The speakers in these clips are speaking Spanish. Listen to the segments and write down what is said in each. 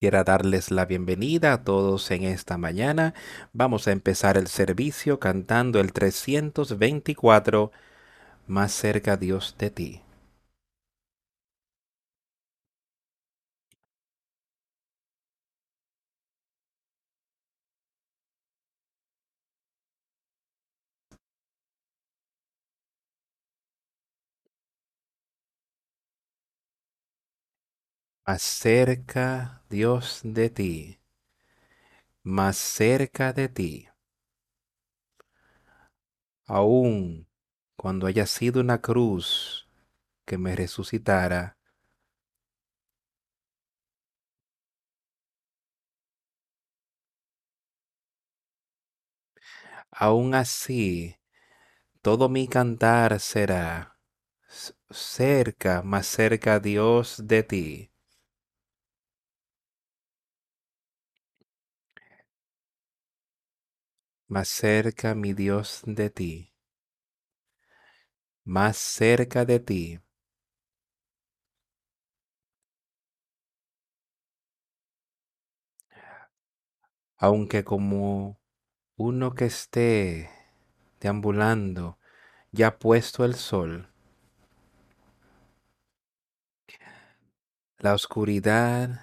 Quiero darles la bienvenida a todos en esta mañana. Vamos a empezar el servicio cantando el 324, Más cerca Dios de ti. Más cerca Dios de ti. Más cerca de ti. Aún cuando haya sido una cruz que me resucitara, aún así todo mi cantar será cerca, más cerca Dios de ti. Más cerca mi Dios de ti. Más cerca de ti. Aunque como uno que esté deambulando, ya puesto el sol, la oscuridad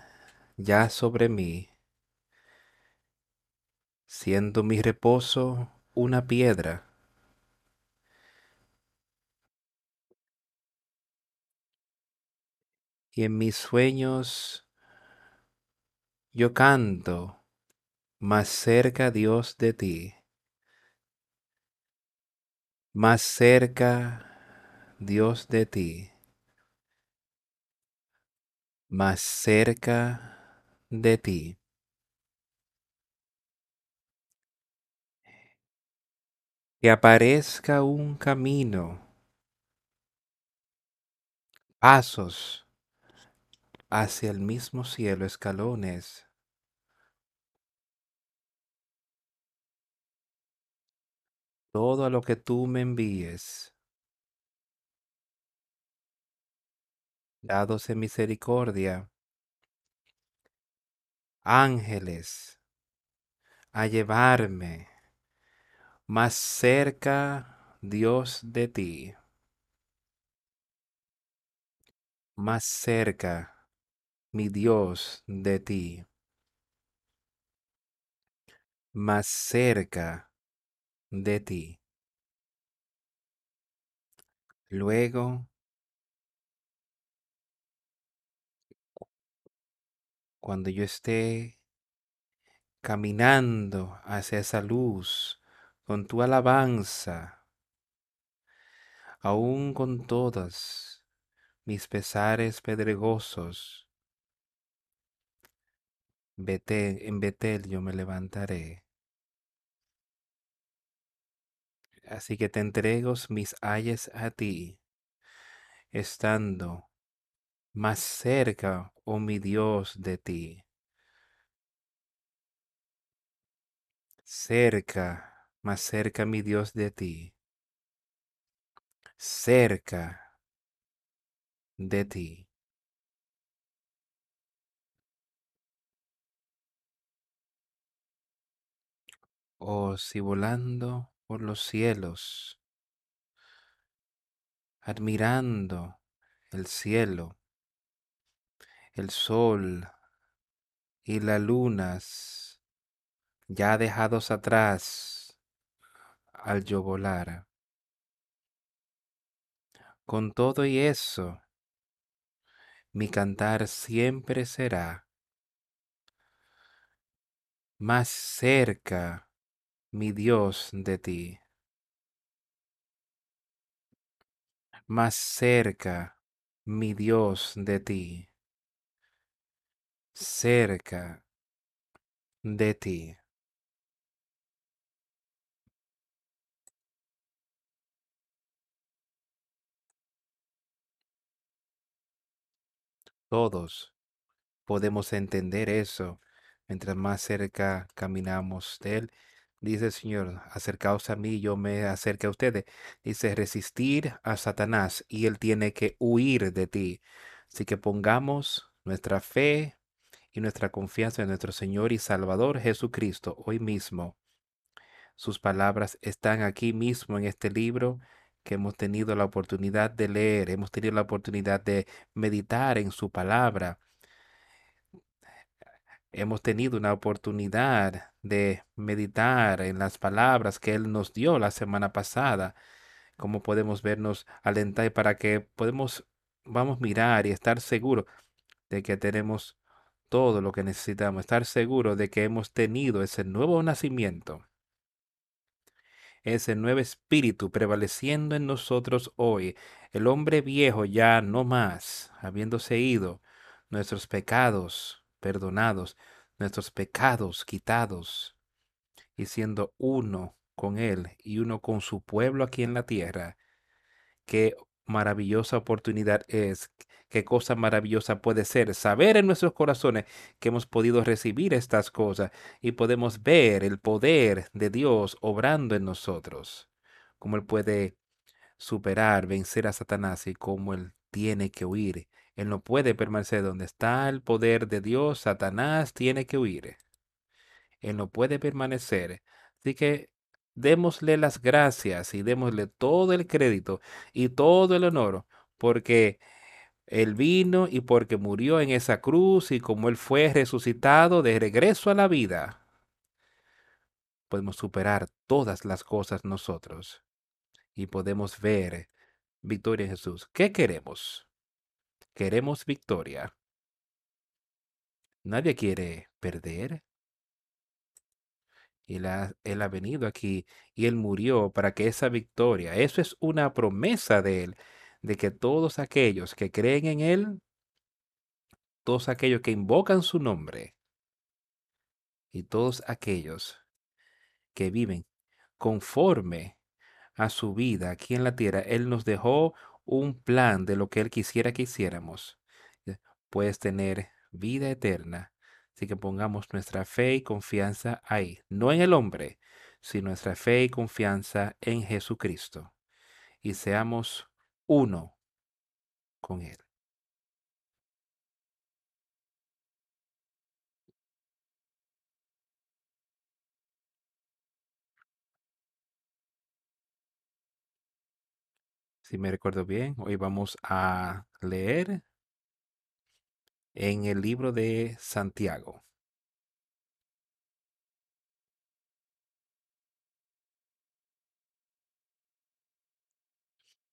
ya sobre mí, siendo mi reposo una piedra. Y en mis sueños yo canto más cerca Dios de ti, más cerca Dios de ti, más cerca de ti. Que aparezca un camino, pasos hacia el mismo cielo, escalones. Todo lo que tú me envíes, dados en misericordia, ángeles, a llevarme más cerca, Dios, de ti. Más cerca, mi Dios, de ti. Más cerca de ti. Luego, cuando yo esté caminando hacia esa luz con tu alabanza, aún con todas mis pesares pedregosos, en Betel yo me levantaré. Así que te entrego mis ayes a ti, estando más cerca, oh mi Dios, de ti. Cerca, más cerca, mi Dios, de ti. Cerca de ti. Oh, si volando por los cielos, admirando el cielo, el sol y las lunas ya dejados atrás al yo volar. Con todo y eso, mi cantar siempre será más cerca, mi Dios, de ti. Más cerca, mi Dios, de ti cerca de ti. Todos podemos entender eso mientras más cerca caminamos de Él. Dice el Señor, acercaos a mí, yo me acerque a ustedes. Dice, resistir a Satanás y Él tiene que huir de ti. Así que pongamos nuestra fe y nuestra confianza en nuestro Señor y Salvador Jesucristo hoy mismo. Sus palabras están aquí mismo en este libro que hemos tenido la oportunidad de leer, hemos tenido la oportunidad de meditar en su palabra. Hemos tenido una oportunidad de meditar en las palabras que Él nos dio la semana pasada. Cómo podemos vernos alentar para que podemos, vamos mirar y estar seguros de que tenemos todo lo que necesitamos, estar seguros de que hemos tenido ese nuevo nacimiento ese nuevo espíritu prevaleciendo en nosotros hoy, el hombre viejo ya no más, habiéndose ido, nuestros pecados perdonados, nuestros pecados quitados, y siendo uno con Él y uno con su pueblo aquí en la tierra. Qué maravillosa oportunidad es, qué cosa maravillosa puede ser saber en nuestros corazones que hemos podido recibir estas cosas y podemos ver el poder de Dios obrando en nosotros, cómo Él puede superar, vencer a Satanás y cómo Él tiene que huir. Él no puede permanecer donde está el poder de Dios, Satanás tiene que huir. Él no puede permanecer. Así que démosle las gracias y démosle todo el crédito y todo el honor porque él vino y porque murió en esa cruz y como Él fue resucitado de regreso a la vida, podemos superar todas las cosas nosotros y podemos ver victoria en Jesús. ¿Qué queremos? Queremos victoria. Nadie quiere perder. Él ha, él ha venido aquí y Él murió para que esa victoria, eso es una promesa de Él de que todos aquellos que creen en Él, todos aquellos que invocan su nombre y todos aquellos que viven conforme a su vida aquí en la tierra, Él nos dejó un plan de lo que Él quisiera que hiciéramos. Puedes tener vida eterna. Así que pongamos nuestra fe y confianza ahí, no en el hombre, sino nuestra fe y confianza en Jesucristo. Y seamos uno con Él. Si me recuerdo bien, hoy vamos a leer en el libro de Santiago.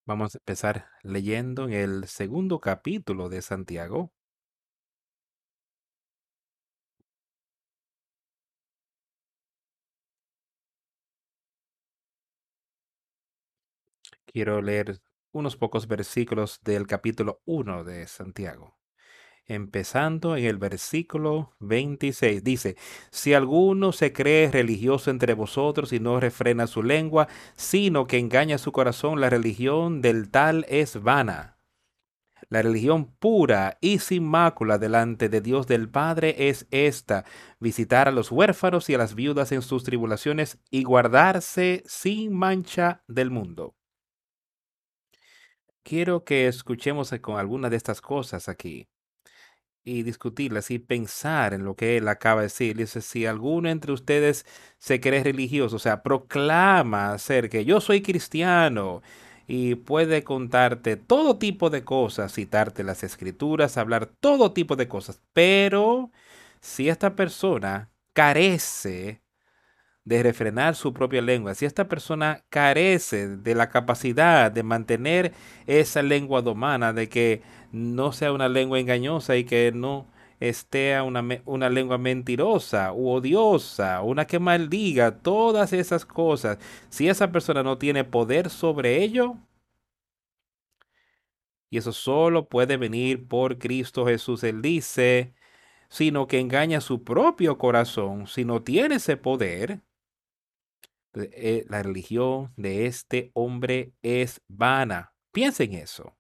Vamos a empezar leyendo en el segundo capítulo de Santiago. Quiero leer unos pocos versículos del capítulo 1 de Santiago. Empezando en el versículo 26, dice, si alguno se cree religioso entre vosotros y no refrena su lengua, sino que engaña su corazón, la religión del tal es vana. La religión pura y sin mácula delante de Dios del Padre es esta, visitar a los huérfanos y a las viudas en sus tribulaciones y guardarse sin mancha del mundo. Quiero que escuchemos con algunas de estas cosas aquí y discutirlas y pensar en lo que él acaba de decir. Dice, si alguno entre ustedes se cree religioso, o sea, proclama ser que yo soy cristiano y puede contarte todo tipo de cosas, citarte las escrituras, hablar todo tipo de cosas, pero si esta persona carece de refrenar su propia lengua, si esta persona carece de la capacidad de mantener esa lengua domana, de que no sea una lengua engañosa y que no esté una, una lengua mentirosa u odiosa, una que maldiga, todas esas cosas, si esa persona no tiene poder sobre ello, y eso solo puede venir por Cristo Jesús, Él dice, sino que engaña su propio corazón, si no tiene ese poder, eh, la religión de este hombre es vana. Piensen eso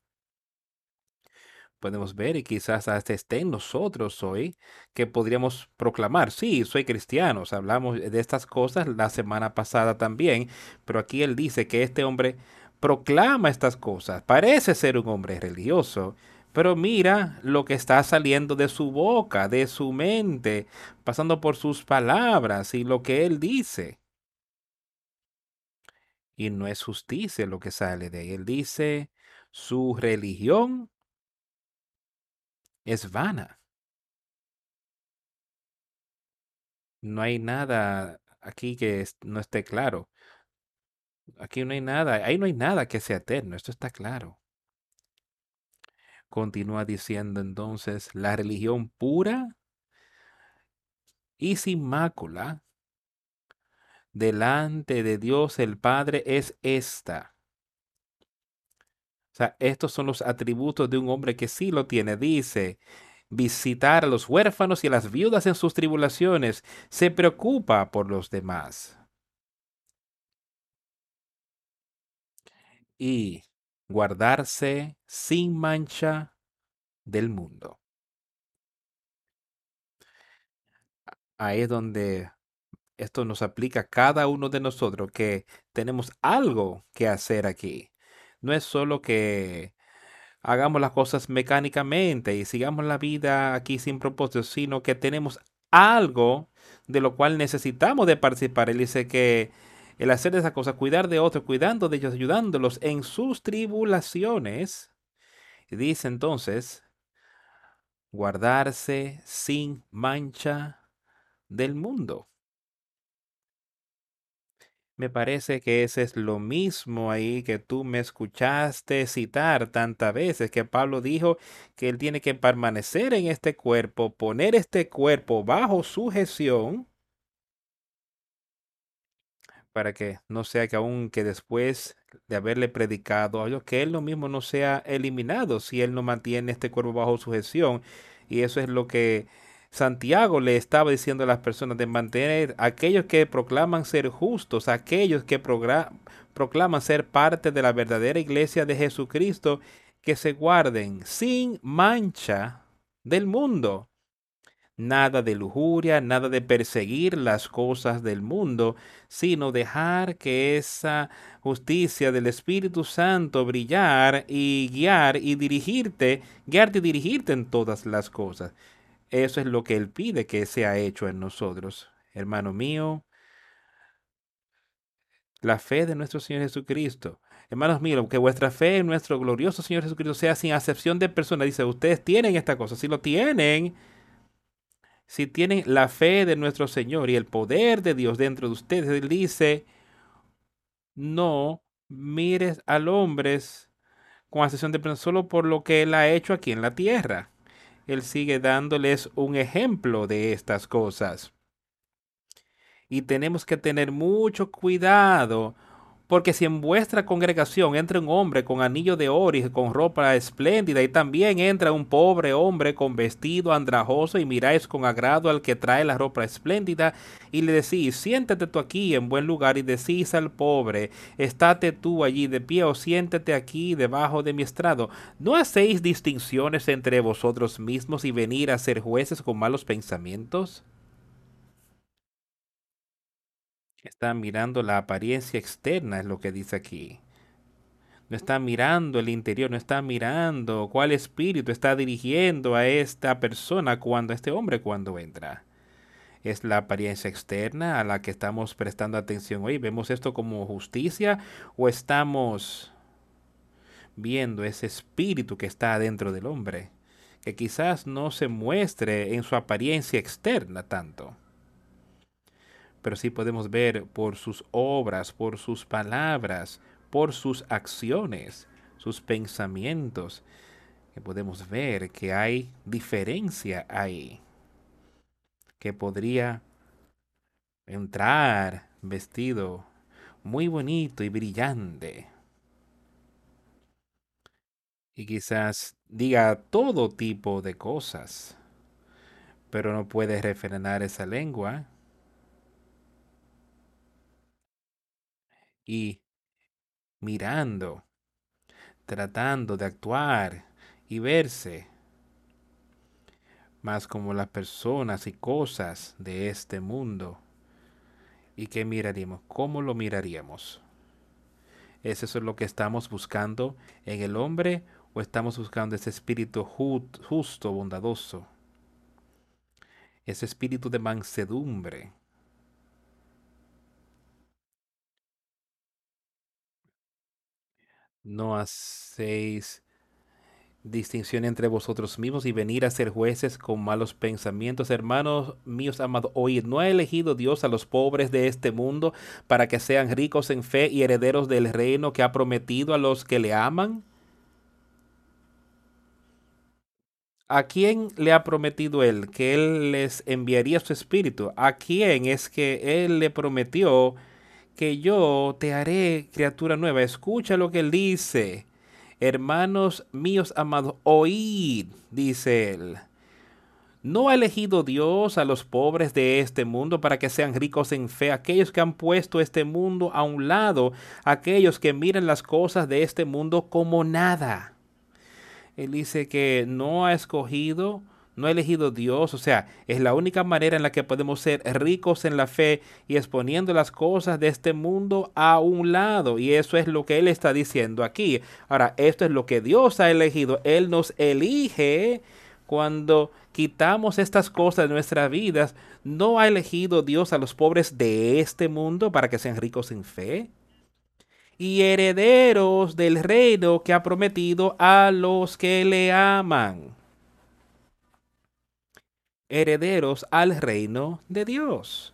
podemos ver y quizás hasta esté en nosotros hoy que podríamos proclamar, sí, soy cristiano, hablamos de estas cosas la semana pasada también, pero aquí él dice que este hombre proclama estas cosas, parece ser un hombre religioso, Pero mira lo que está saliendo de su boca, de su mente, pasando por sus palabras y lo que él dice. Y no es justicia lo que sale de él. Él dice, su religión es vana. No hay nada aquí que no esté claro. Aquí no hay nada, ahí no hay nada que sea eterno, esto está claro. Continúa diciendo entonces, la religión pura y sin mácula delante de Dios el Padre es esta. O sea, estos son los atributos de un hombre que sí lo tiene. Dice, visitar a los huérfanos y a las viudas en sus tribulaciones, se preocupa por los demás. Y guardarse sin mancha del mundo. Ahí es donde esto nos aplica a cada uno de nosotros, que tenemos algo que hacer aquí. No es solo que hagamos las cosas mecánicamente y sigamos la vida aquí sin propósito, sino que tenemos algo de lo cual necesitamos de participar. Él dice que el hacer esa cosa, cuidar de otros, cuidando de ellos, ayudándolos en sus tribulaciones, dice entonces, guardarse sin mancha del mundo. Me parece que ese es lo mismo ahí que tú me escuchaste citar tantas veces, que Pablo dijo que él tiene que permanecer en este cuerpo, poner este cuerpo bajo sujeción, para que no sea que aun que después de haberle predicado a que él lo mismo no sea eliminado si él no mantiene este cuerpo bajo sujeción. Y eso es lo que Santiago le estaba diciendo a las personas de mantener aquellos que proclaman ser justos, aquellos que proclaman ser parte de la verdadera iglesia de Jesucristo, que se guarden sin mancha del mundo. Nada de lujuria, nada de perseguir las cosas del mundo, sino dejar que esa justicia del Espíritu Santo brillar y guiar y dirigirte, guiarte y dirigirte en todas las cosas. Eso es lo que Él pide que sea hecho en nosotros. Hermano mío, la fe de nuestro Señor Jesucristo. Hermanos míos, que vuestra fe en nuestro glorioso Señor Jesucristo sea sin acepción de persona. Dice, ustedes tienen esta cosa. Si lo tienen, si tienen la fe de nuestro Señor y el poder de Dios dentro de ustedes, Él dice, no mires al hombre con acepción de persona solo por lo que Él ha hecho aquí en la tierra. Él sigue dándoles un ejemplo de estas cosas. Y tenemos que tener mucho cuidado porque si en vuestra congregación entra un hombre con anillo de oro y con ropa espléndida, y también entra un pobre hombre con vestido andrajoso, y miráis con agrado al que trae la ropa espléndida, y le decís, siéntate tú aquí en buen lugar, y decís al pobre, estate tú allí de pie, o siéntate aquí debajo de mi estrado, ¿no hacéis distinciones entre vosotros mismos y venir a ser jueces con malos pensamientos? Está mirando la apariencia externa, es lo que dice aquí. No está mirando el interior, no está mirando cuál espíritu está dirigiendo a esta persona cuando, este hombre cuando entra. Es la apariencia externa a la que estamos prestando atención hoy. ¿Vemos esto como justicia o estamos viendo ese espíritu que está dentro del hombre? Que quizás no se muestre en su apariencia externa tanto pero sí podemos ver por sus obras, por sus palabras, por sus acciones, sus pensamientos, que podemos ver que hay diferencia ahí, que podría entrar vestido muy bonito y brillante. Y quizás diga todo tipo de cosas, pero no puede refrenar esa lengua y mirando, tratando de actuar y verse más como las personas y cosas de este mundo. ¿Y qué miraríamos? ¿Cómo lo miraríamos? ¿Es lo que estamos buscando en el hombre ¿O estamos buscando ese espíritu justo, bondadoso? Ese espíritu de mansedumbre. No hacéis distinción entre vosotros mismos y venir a ser jueces con malos pensamientos. Hermanos míos amados, oíd, ¿no ha elegido Dios a los pobres de este mundo para que sean ricos en fe y herederos del reino que ha prometido a los que le aman? ¿A quién le ha prometido él que él les enviaría su espíritu? ¿A quién es que él le prometió que yo te haré criatura nueva? Escucha lo que él dice Hermanos míos amados, oíd, dice él. ¿No ha elegido Dios a los pobres de este mundo para que sean ricos en fe, aquellos que han puesto este mundo a un lado, aquellos que miran las cosas de este mundo como nada? Él dice que no ha escogido no ha elegido Dios, o sea, es la única manera en la que podemos ser ricos en la fe y exponiendo las cosas de este mundo a un lado. Y eso es lo que Él está diciendo aquí. Ahora, esto es lo que Dios ha elegido. Él nos elige cuando quitamos estas cosas de nuestras vidas. ¿No ha elegido Dios a los pobres de este mundo para que sean ricos en fe? Y herederos del reino que ha prometido a los que le aman herederos al reino de Dios.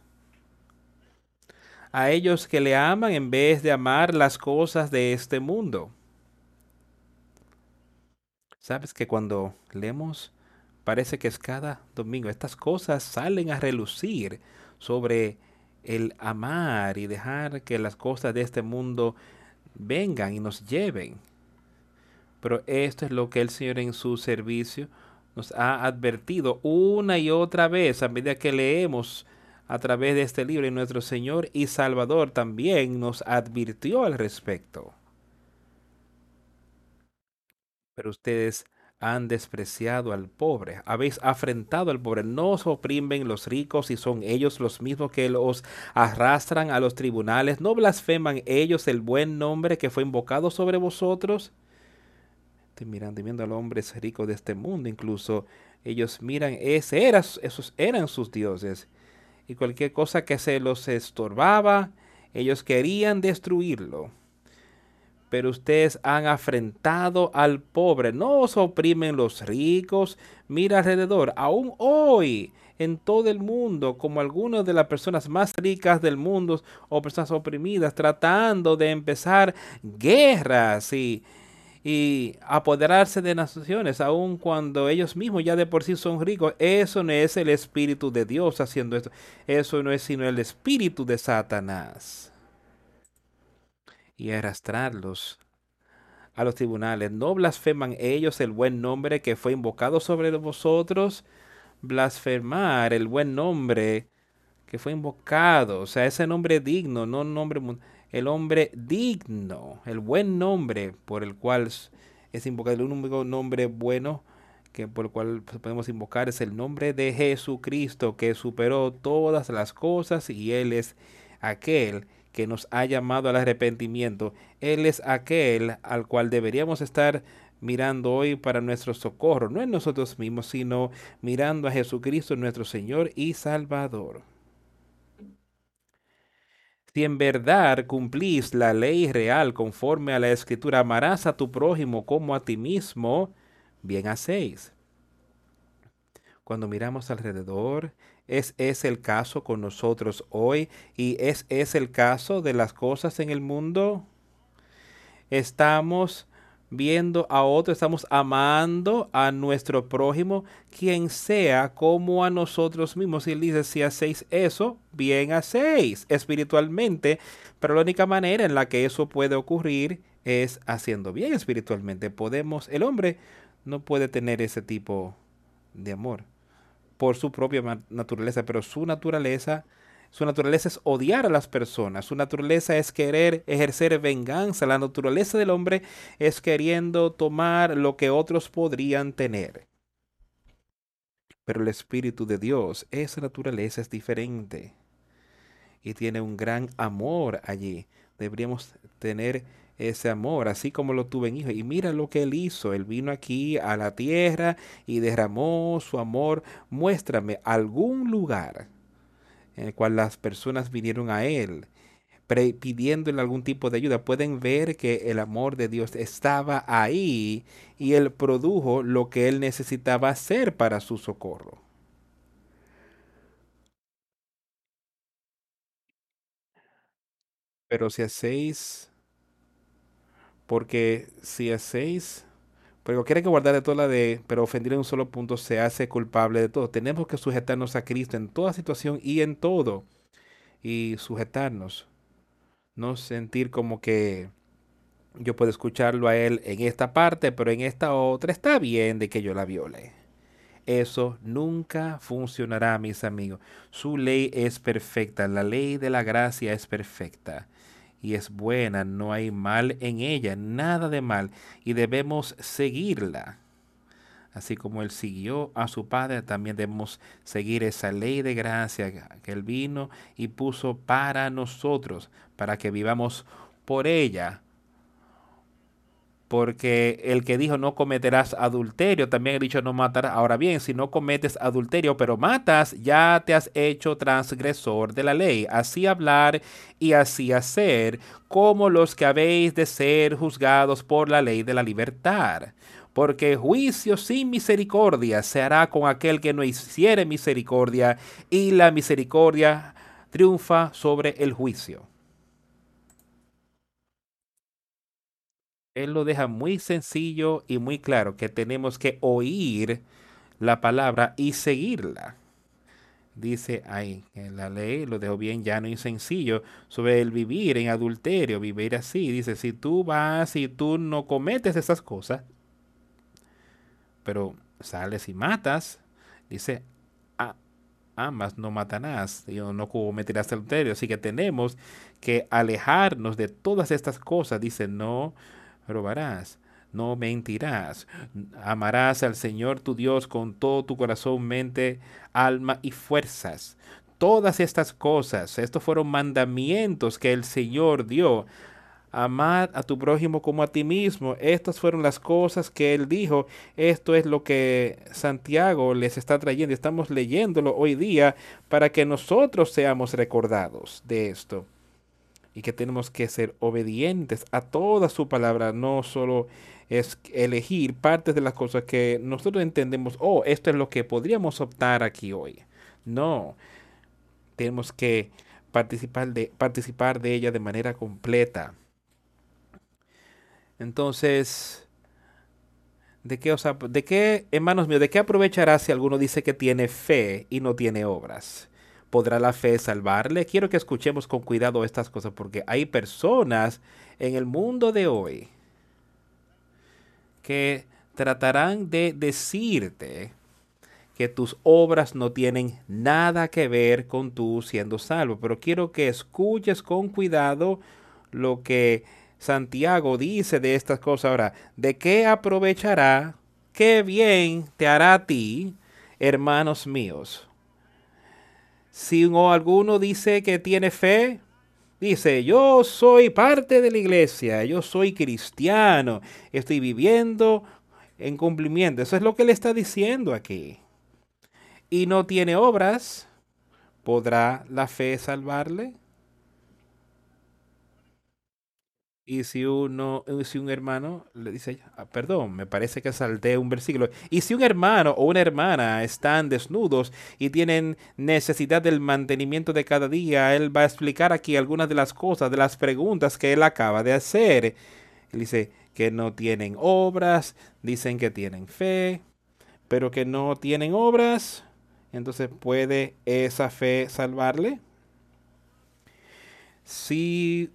A ellos que le aman en vez de amar las cosas de este mundo. Sabes que cuando leemos, parece que es cada domingo, estas cosas salen a relucir sobre el amar y dejar que las cosas de este mundo vengan y nos lleven. Pero esto es lo que el Señor en su servicio ha advertido una y otra vez a medida que leemos a través de este libro y nuestro Señor y Salvador también nos advirtió al respecto. Pero ustedes han despreciado al pobre, habéis afrentado al pobre, no os oprimen los ricos y son ellos los mismos que los arrastran a los tribunales, no blasfeman ellos el buen nombre que fue invocado sobre vosotros mirando y viendo a los de este mundo, incluso ellos miran, ese esos eran sus dioses. Y cualquier cosa que se los estorbaba, ellos querían destruirlo. Pero ustedes han afrentado al pobre, no os oprimen los ricos. Mira alrededor, aún hoy en todo el mundo, como algunas de las personas más ricas del mundo o personas oprimidas, tratando de empezar guerras y, y apoderarse de naciones, aun cuando ellos mismos ya de por sí son ricos. Eso no es el Espíritu de Dios haciendo esto. Eso no es sino el Espíritu de Satanás. Y arrastrarlos a los tribunales. ¿No blasfeman ellos el buen nombre que fue invocado sobre vosotros? Blasfemar el buen nombre que fue invocado. O sea, ese nombre digno, no nombre el hombre digno, el buen nombre por el cual es invocado, el único nombre bueno que por el cual podemos invocar es el nombre de Jesucristo que superó todas las cosas y Él es aquel que nos ha llamado al arrepentimiento. Él es aquel al cual deberíamos estar mirando hoy para nuestro socorro, no en nosotros mismos, sino mirando a Jesucristo nuestro Señor y Salvador. Si en verdad cumplís la ley real conforme a la escritura, amarás a tu prójimo como a ti mismo, bien hacéis. Cuando miramos alrededor, ¿es ese el caso con nosotros hoy? ¿Y es ese el caso de las cosas en el mundo? Estamos viendo a otro, estamos amando a nuestro prójimo, quien sea como a nosotros mismos. Y él dice, si hacéis eso, bien hacéis espiritualmente, pero la única manera en la que eso puede ocurrir es haciendo bien espiritualmente. Podemos, el hombre no puede tener ese tipo de amor por su propia naturaleza, pero su naturaleza su naturaleza es odiar a las personas. Su naturaleza es querer ejercer venganza. La naturaleza del hombre es queriendo tomar lo que otros podrían tener. Pero el Espíritu de Dios, esa naturaleza es diferente. Y tiene un gran amor allí. Deberíamos tener ese amor, así como lo tuve en hijo. Y mira lo que él hizo. Él vino aquí a la tierra y derramó su amor. Muéstrame algún lugar en el cual las personas vinieron a él pidiéndole algún tipo de ayuda. Pueden ver que el amor de Dios estaba ahí y él produjo lo que él necesitaba hacer para su socorro. Pero si hacéis, porque si hacéis, pero quiere que guardar de toda la de, pero ofendir en un solo punto se hace culpable de todo. Tenemos que sujetarnos a Cristo en toda situación y en todo. Y sujetarnos. No sentir como que yo puedo escucharlo a él en esta parte, pero en esta otra está bien de que yo la viole. Eso nunca funcionará, mis amigos. Su ley es perfecta, la ley de la gracia es perfecta y es buena, no hay mal en ella, nada de mal, y debemos seguirla. Así como Él siguió a su Padre, también debemos seguir esa ley de gracia que Él vino y puso para nosotros, para que vivamos por ella porque el que dijo no cometerás adulterio, también he dicho no matarás. Ahora bien, si no cometes adulterio, pero matas, ya te has hecho transgresor de la ley. Así hablar y así hacer, como los que habéis de ser juzgados por la ley de la libertad. Porque juicio sin misericordia se hará con aquel que no hiciere misericordia, y la misericordia triunfa sobre el juicio. Él lo deja muy sencillo y muy claro que tenemos que oír la palabra y seguirla. Dice ahí, en la ley lo dejo bien llano y sencillo sobre el vivir en adulterio, vivir así. Dice, si tú vas y tú no cometes esas cosas, pero sales y matas, dice, amas no matarás, no cometerás adulterio. Así que tenemos que alejarnos de todas estas cosas. Dice, no no mentirás, amarás al Señor tu Dios con todo tu corazón, mente, alma y fuerzas. Todas estas cosas, estos fueron mandamientos que el Señor dio. Amad a tu prójimo como a ti mismo. Estas fueron las cosas que él dijo. Esto es lo que Santiago les está trayendo. Estamos leyéndolo hoy día para que nosotros seamos recordados de esto y que tenemos que ser obedientes a toda su palabra, no solo es elegir partes de las cosas que nosotros entendemos, oh, esto es lo que podríamos optar aquí hoy. No, tenemos que participar de, participar de ella de manera completa. Entonces, ¿de qué, de qué, hermanos míos, de qué aprovechará si alguno dice que tiene fe y no tiene obras? ¿Podrá la fe salvarle? Quiero que escuchemos con cuidado estas cosas porque hay personas en el mundo de hoy que tratarán de decirte que tus obras no tienen nada que ver con tú siendo salvo. Pero quiero que escuches con cuidado lo que Santiago dice de estas cosas. Ahora, ¿de qué aprovechará? ¿Qué bien te hará a ti, hermanos míos? Si alguno dice que tiene fe, dice, yo soy parte de la iglesia, yo soy cristiano, estoy viviendo en cumplimiento. Eso es lo que le está diciendo aquí. Y no tiene obras, ¿podrá la fe salvarle? Y si uno, eh, si un hermano le dice, ah, perdón, me parece que salté un versículo. Y si un hermano o una hermana están desnudos y tienen necesidad del mantenimiento de cada día, él va a explicar aquí algunas de las cosas, de las preguntas que él acaba de hacer. Él dice que no tienen obras, dicen que tienen fe, pero que no tienen obras. Entonces, ¿puede esa fe salvarle? Si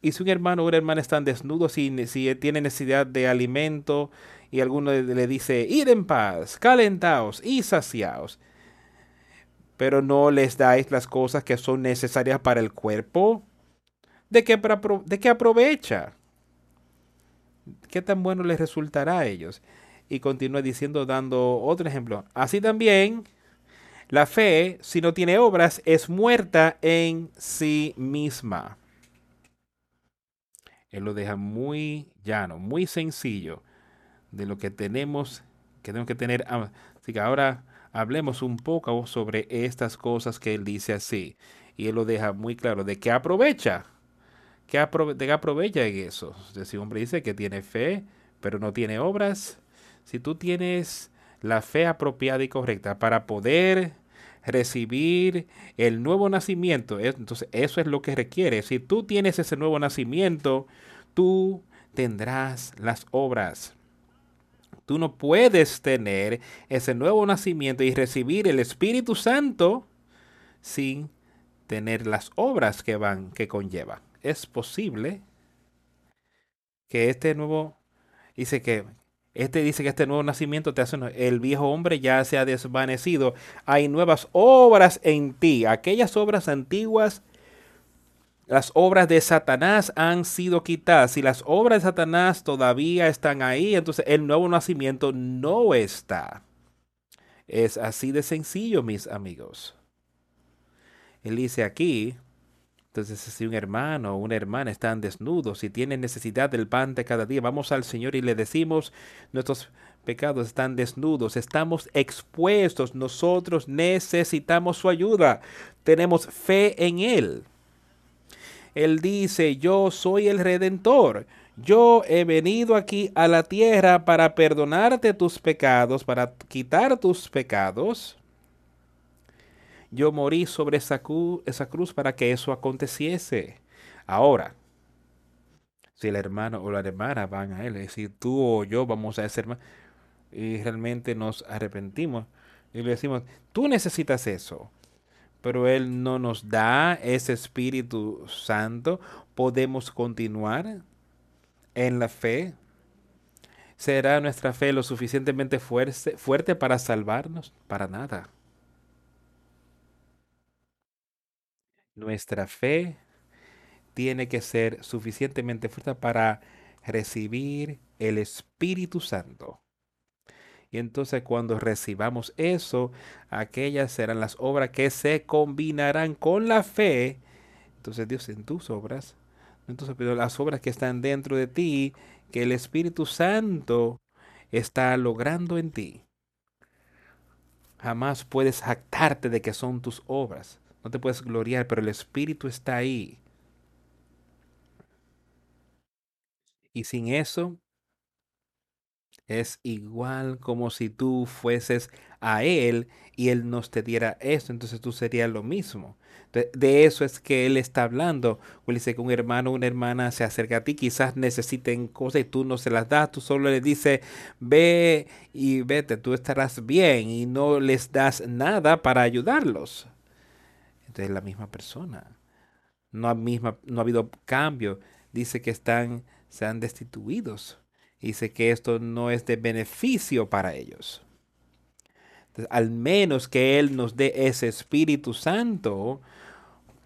y si un hermano o una hermana están desnudos y si tiene necesidad de alimento y alguno le dice, id en paz, calentaos y saciaos, pero no les dais las cosas que son necesarias para el cuerpo, ¿de qué, de qué aprovecha? ¿Qué tan bueno les resultará a ellos? Y continúa diciendo, dando otro ejemplo. Así también, la fe, si no tiene obras, es muerta en sí misma. Él lo deja muy llano, muy sencillo de lo que tenemos que tenemos que tener. Así que ahora hablemos un poco sobre estas cosas que él dice así. Y él lo deja muy claro. ¿De qué aprovecha? ¿Qué ¿De qué aprovecha en eso? Si un hombre dice que tiene fe, pero no tiene obras, si tú tienes la fe apropiada y correcta para poder recibir el nuevo nacimiento, entonces eso es lo que requiere. Si tú tienes ese nuevo nacimiento, tú tendrás las obras. Tú no puedes tener ese nuevo nacimiento y recibir el Espíritu Santo sin tener las obras que van, que conlleva. Es posible que este nuevo, dice que, este dice que este nuevo nacimiento te hace, el viejo hombre ya se ha desvanecido. Hay nuevas obras en ti. Aquellas obras antiguas las obras de Satanás han sido quitadas. Si las obras de Satanás todavía están ahí, entonces el nuevo nacimiento no está. Es así de sencillo, mis amigos. Él dice aquí, entonces si un hermano o una hermana están desnudos y tienen necesidad del pan de cada día, vamos al Señor y le decimos, nuestros pecados están desnudos, estamos expuestos, nosotros necesitamos su ayuda, tenemos fe en Él. Él dice, yo soy el redentor. Yo he venido aquí a la tierra para perdonarte tus pecados, para quitar tus pecados. Yo morí sobre esa, cruz para que eso aconteciese. Ahora, si el hermano o la hermana van a él, es tú o yo vamos a ser hermano, y realmente nos arrepentimos y le decimos, tú necesitas eso pero Él no nos da ese Espíritu Santo, podemos continuar en la fe. ¿Será nuestra fe lo suficientemente fuerte, fuerte para salvarnos? Para nada. Nuestra fe tiene que ser suficientemente fuerte para recibir el Espíritu Santo. Y entonces cuando recibamos eso, aquellas serán las obras que se combinarán con la fe. Entonces Dios en tus obras, entonces las obras que están dentro de ti, que el Espíritu Santo está logrando en ti. Jamás puedes jactarte de que son tus obras. No te puedes gloriar, pero el Espíritu está ahí. Y sin eso, es igual como si tú fueses a Él y Él nos te diera eso, entonces tú serías lo mismo. De, eso es que Él está hablando. Él dice que un hermano o una hermana se acerca a ti, quizás necesiten cosas y tú no se las das, tú solo le dices, ve y vete, tú estarás bien y no les das nada para ayudarlos. Entonces la misma persona. No ha, misma, no ha habido cambio. Dice que están, sean destituidos dice que esto no es de beneficio para ellos. al menos que Él nos dé ese Espíritu Santo,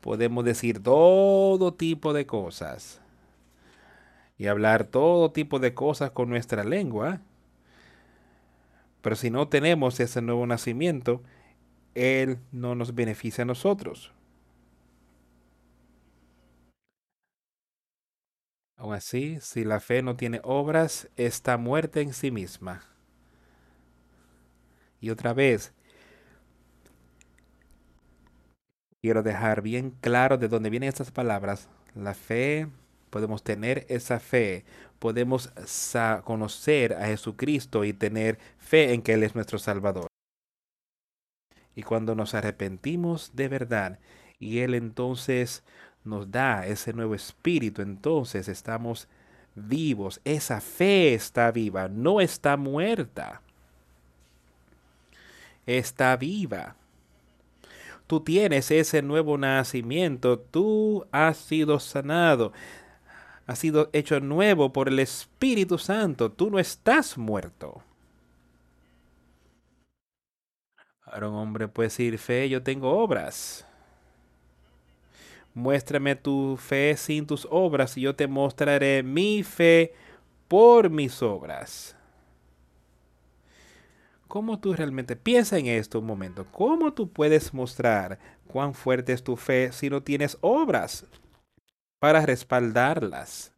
podemos decir todo tipo de cosas y hablar todo tipo de cosas con nuestra lengua. Pero si no tenemos ese nuevo nacimiento, Él no nos beneficia a nosotros. Aún así, si la fe no tiene obras, está muerta en sí misma. Y otra vez, quiero dejar bien claro de dónde vienen estas palabras. La fe, podemos tener esa fe, podemos conocer a Jesucristo y tener fe en que Él es nuestro Salvador. Y cuando nos arrepentimos de verdad, y Él entonces nos da ese nuevo espíritu, entonces estamos vivos. Esa fe está viva, no está muerta. Está viva. Tú tienes ese nuevo nacimiento, tú has sido sanado, has sido hecho nuevo por el Espíritu Santo, tú no estás muerto. Ahora un hombre puede decir, fe, yo tengo obras. Muéstrame tu fe sin tus obras y yo te mostraré mi fe por mis obras. ¿Cómo tú realmente piensa en esto un momento? ¿Cómo tú puedes mostrar cuán fuerte es tu fe si no tienes obras para respaldarlas?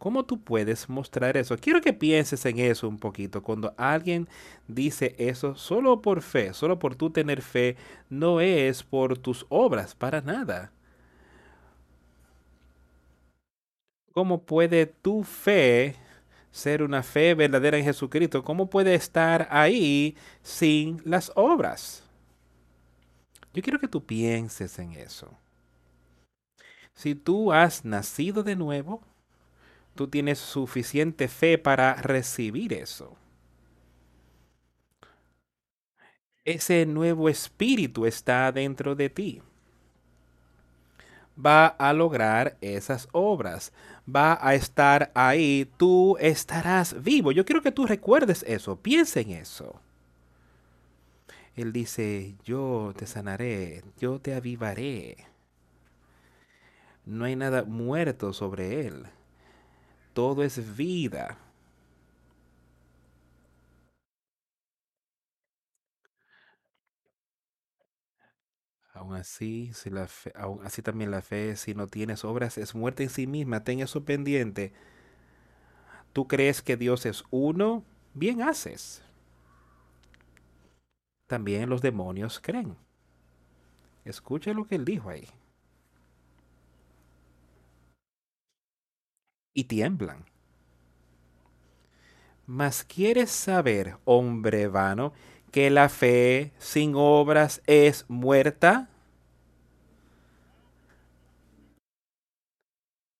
¿Cómo tú puedes mostrar eso? Quiero que pienses en eso un poquito. Cuando alguien dice eso solo por fe, solo por tú tener fe, no es por tus obras, para nada. ¿Cómo puede tu fe ser una fe verdadera en Jesucristo? ¿Cómo puede estar ahí sin las obras? Yo quiero que tú pienses en eso. Si tú has nacido de nuevo, tú tienes suficiente fe para recibir eso. Ese nuevo espíritu está dentro de ti. Va a lograr esas obras. Va a estar ahí. Tú estarás vivo. Yo quiero que tú recuerdes eso. Piensa en eso. Él dice, yo te sanaré, yo te avivaré. No hay nada muerto sobre él todo es vida. Aún así, si la fe, aún así también la fe, si no tienes obras, es muerte en sí misma. Ten eso pendiente. ¿Tú crees que Dios es uno? Bien haces. También los demonios creen. Escucha lo que él dijo ahí. Y tiemblan. Mas quieres saber, hombre vano, que la fe sin obras es muerta?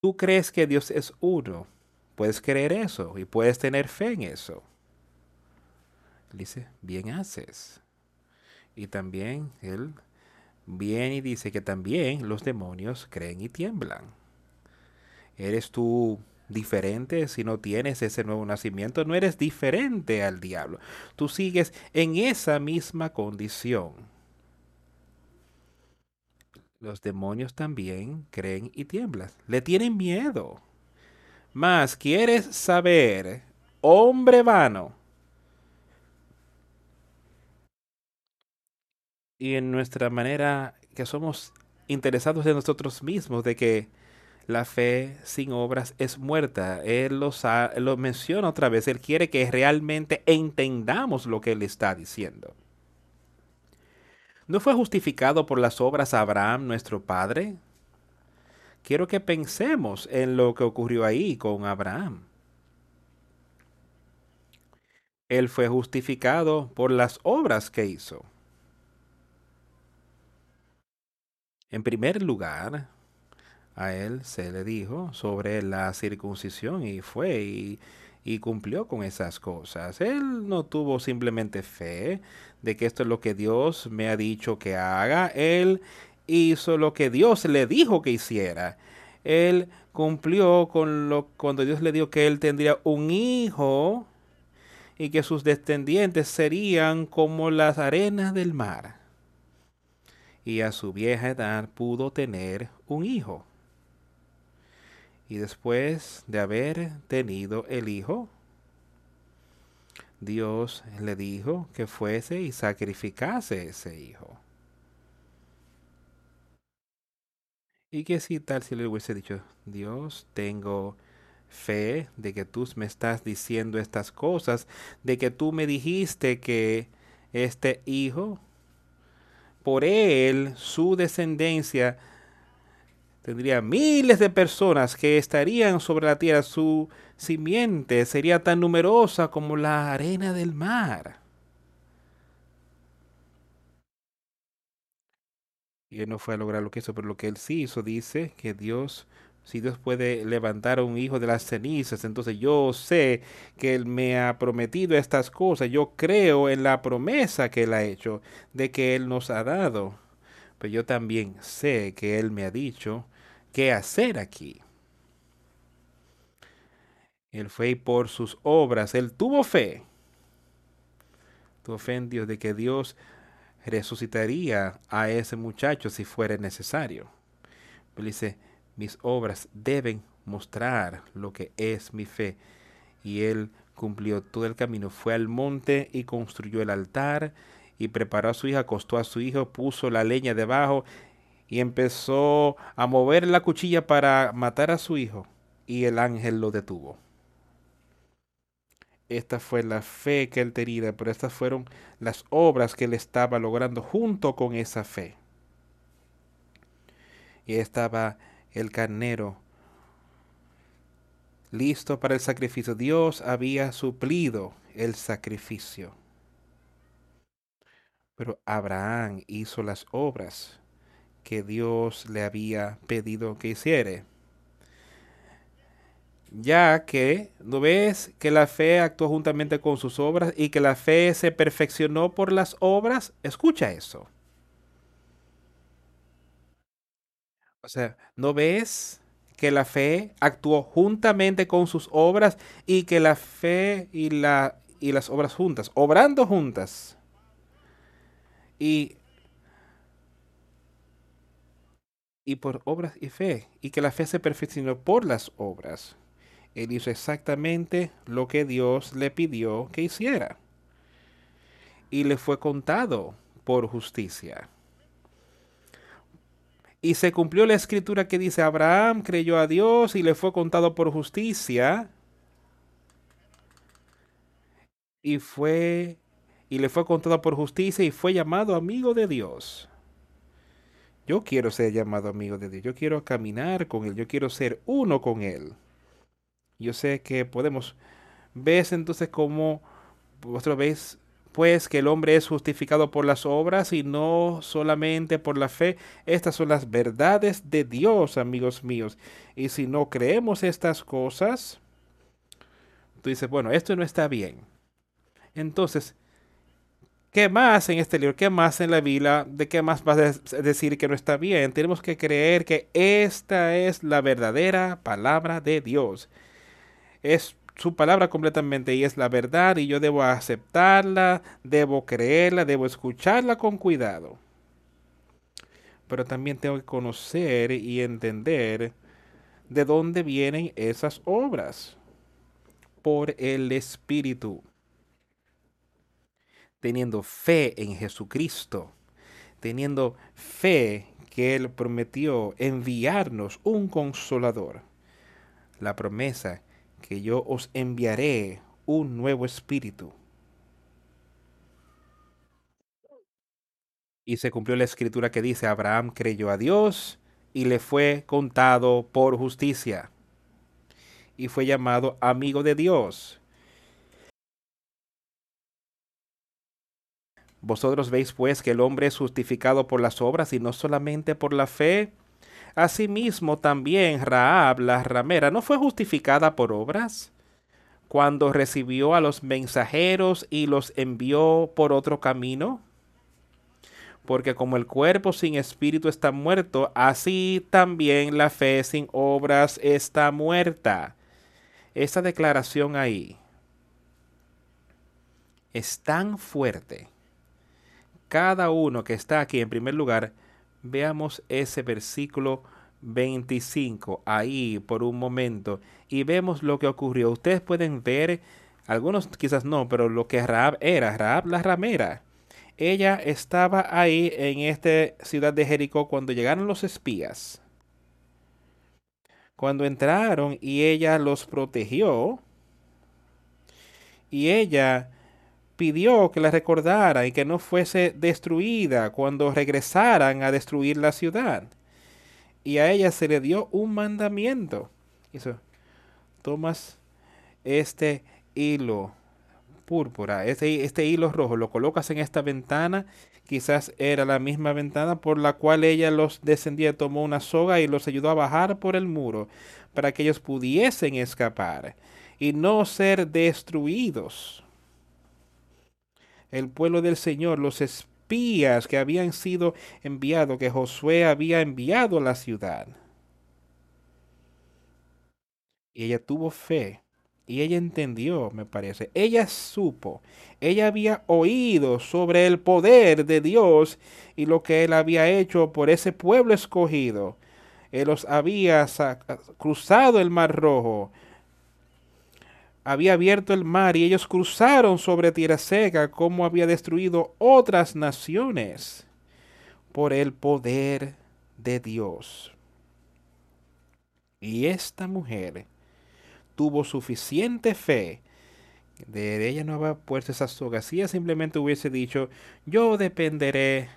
¿Tú crees que Dios es uno? Puedes creer eso y puedes tener fe en eso. dice, bien haces. Y también él viene y dice que también los demonios creen y tiemblan. ¿Eres tú diferente si no tienes ese nuevo nacimiento. No eres diferente al diablo. Tú sigues en esa misma condición. Los demonios también creen y tiemblan. Le tienen miedo. Más, ¿quieres saber, hombre vano? Y en nuestra manera que somos interesados en nosotros mismos, de que la fe sin obras es muerta. Él lo, menciona otra vez. Él quiere que realmente entendamos lo que él está diciendo. ¿No fue justificado por las obras Abraham, nuestro padre? Quiero que pensemos en lo que ocurrió ahí con Abraham. Él fue justificado por las obras que hizo. En primer lugar, a él se le dijo sobre la circuncisión y fue y, cumplió con esas cosas. Él no tuvo simplemente fe de que esto es lo que Dios me ha dicho que haga. Él hizo lo que Dios le dijo que hiciera. Él cumplió con lo cuando Dios le dijo que él tendría un hijo y que sus descendientes serían como las arenas del mar. Y a su vieja edad pudo tener un hijo. Y después de haber tenido el hijo, Dios le dijo que fuese y sacrificase ese hijo. Y que si tal si le hubiese dicho, Dios, tengo fe de que tú me estás diciendo estas cosas, de que tú me dijiste que este hijo, por él, su descendencia, tendría miles de personas que estarían sobre la tierra. Su simiente sería tan numerosa como la arena del mar. Y él no fue a lograr lo que hizo, pero lo que él sí hizo dice que Dios, si Dios puede levantar a un hijo de las cenizas, entonces yo sé que Él me ha prometido estas cosas. Yo creo en la promesa que Él ha hecho, de que Él nos ha dado. Pero yo también sé que Él me ha dicho qué hacer aquí. Él fue por sus obras, él tuvo fe. Tuvo fe en Dios de que Dios resucitaría a ese muchacho si fuera necesario. Él dice, mis obras deben mostrar lo que es mi fe. Y él cumplió todo el camino. Fue al monte y construyó el altar y preparó a su hija, acostó a su hijo, puso la leña debajo y empezó a mover la cuchilla para matar a su hijo. y el ángel lo detuvo. Esta fue la fe que él tenía, pero estas fueron las obras que él estaba logrando junto con esa fe. Y estaba el carnero listo para el sacrificio. Dios había suplido el sacrificio. Pero Abraham hizo las obras que Dios le había pedido que hiciera. Ya que, ¿no ves que la fe actuó juntamente con sus obras y que la fe se perfeccionó por las obras? Escucha eso. O sea, ¿no ves que la fe actuó juntamente con sus obras y que la fe y, la, y las obras juntas, obrando juntas? Y, y por obras y fe, y que la fe se perfeccionó por las obras. Él hizo exactamente lo que Dios le pidió que hiciera. Y le fue contado por justicia. Y se cumplió la escritura que dice, Abraham creyó a Dios y le fue contado por justicia. Y fue y le fue contado por justicia y fue llamado amigo de Dios. Yo quiero ser llamado amigo de Dios. Yo quiero caminar con Él. Yo quiero ser uno con Él. Yo sé que podemos. ¿Ves entonces cómo vosotros veis pues que el hombre es justificado por las obras y no solamente por la fe. Estas son las verdades de Dios, amigos míos. Y si no creemos estas cosas, tú dices, bueno, esto no está bien. Entonces, ¿qué más en este libro? ¿Qué más en la Biblia? ¿De qué más vas a decir que no está bien? Tenemos que creer que esta es la verdadera palabra de Dios. Es su palabra completamente y es la verdad y yo debo aceptarla, debo creerla, debo escucharla con cuidado. Pero también tengo que conocer y entender de dónde vienen esas obras. Por el Espíritu. Teniendo fe en Jesucristo. Teniendo fe que Él prometió enviarnos un consolador. La promesa que yo os enviaré un nuevo espíritu. Y se cumplió la escritura que dice, Abraham creyó a Dios y le fue contado por justicia. Y fue llamado amigo de Dios. Vosotros veis pues que el hombre es justificado por las obras y no solamente por la fe. Asimismo también Raab la ramera no fue justificada por obras cuando recibió a los mensajeros y los envió por otro camino. Porque como el cuerpo sin espíritu está muerto, así también la fe sin obras está muerta. Esa declaración ahí es tan fuerte. Cada uno que está aquí en primer lugar Veamos ese versículo 25 ahí por un momento y vemos lo que ocurrió. Ustedes pueden ver, algunos quizás no, pero lo que Raab era, Raab la ramera. Ella estaba ahí en esta ciudad de Jericó cuando llegaron los espías. Cuando entraron y ella los protegió, y ella pidió que la recordara y que no fuese destruida cuando regresaran a destruir la ciudad. Y a ella se le dio un mandamiento. Eso. Tomas este hilo púrpura, este, este hilo rojo, lo colocas en esta ventana. Quizás era la misma ventana por la cual ella los descendía, tomó una soga y los ayudó a bajar por el muro para que ellos pudiesen escapar y no ser destruidos el pueblo del Señor, los espías que habían sido enviados, que Josué había enviado a la ciudad. Y ella tuvo fe. Y ella entendió, me parece. Ella supo. Ella había oído sobre el poder de Dios y lo que él había hecho por ese pueblo escogido. Él los había cruzado el mar rojo había abierto el mar y ellos cruzaron sobre tierra seca como había destruido otras naciones por el poder de Dios. Y esta mujer tuvo suficiente fe de ella no había puesto esa soga. Si ella simplemente hubiese dicho, yo dependeré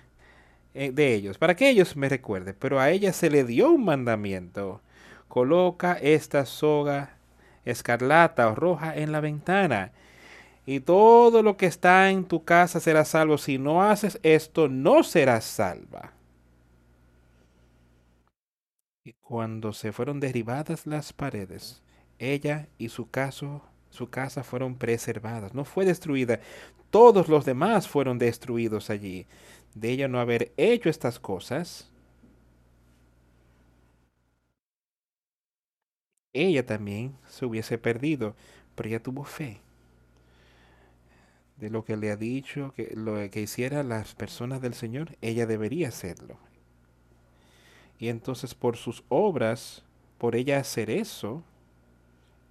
eh, de ellos, para que ellos me recuerden. Pero a ella se le dio un mandamiento. Coloca esta soga escarlata o roja en la ventana. Y todo lo que está en tu casa será salvo. Si no haces esto, no serás salva. Y cuando se fueron derribadas las paredes, ella y su caso su casa fueron preservadas, no fue destruida. Todos los demás fueron destruidos allí. De ella no haber hecho estas cosas, ella también se hubiese perdido, pero ella tuvo fe de lo que le ha dicho, que lo que hiciera las personas del Señor, ella debería hacerlo. Y entonces por sus obras, por ella hacer eso,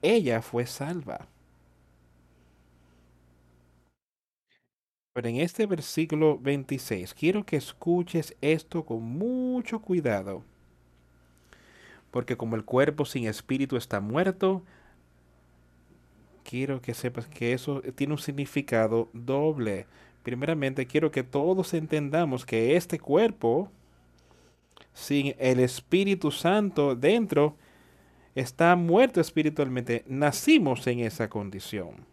ella fue salva. Pero en este versículo 26, quiero que escuches esto con mucho cuidado. Porque como el cuerpo sin espíritu está muerto, quiero que sepas que eso tiene un significado doble. Primeramente, quiero que todos entendamos que este cuerpo, sin el Espíritu Santo dentro, está muerto espiritualmente. Nacimos en esa condición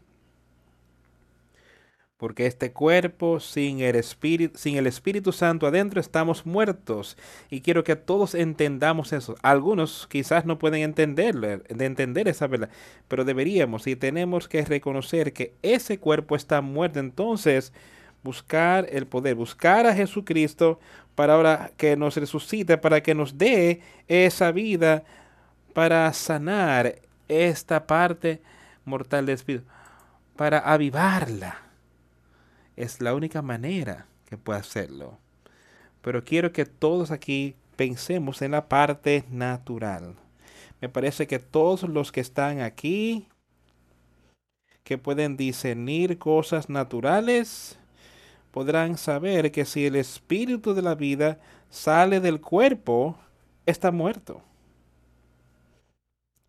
porque este cuerpo sin el Espíritu, sin el Espíritu Santo adentro estamos muertos. Y quiero que todos entendamos eso. Algunos quizás no pueden entenderlo, de entender esa verdad, pero deberíamos y tenemos que reconocer que ese cuerpo está muerto. Entonces, buscar el poder, buscar a Jesucristo para ahora que nos resucite, para que nos dé esa vida, para sanar esta parte mortal del Espíritu, para avivarla es la única manera que puede hacerlo. Pero quiero que todos aquí pensemos en la parte natural. Me parece que todos los que están aquí, que pueden discernir cosas naturales, podrán saber que si el espíritu de la vida sale del cuerpo, está muerto.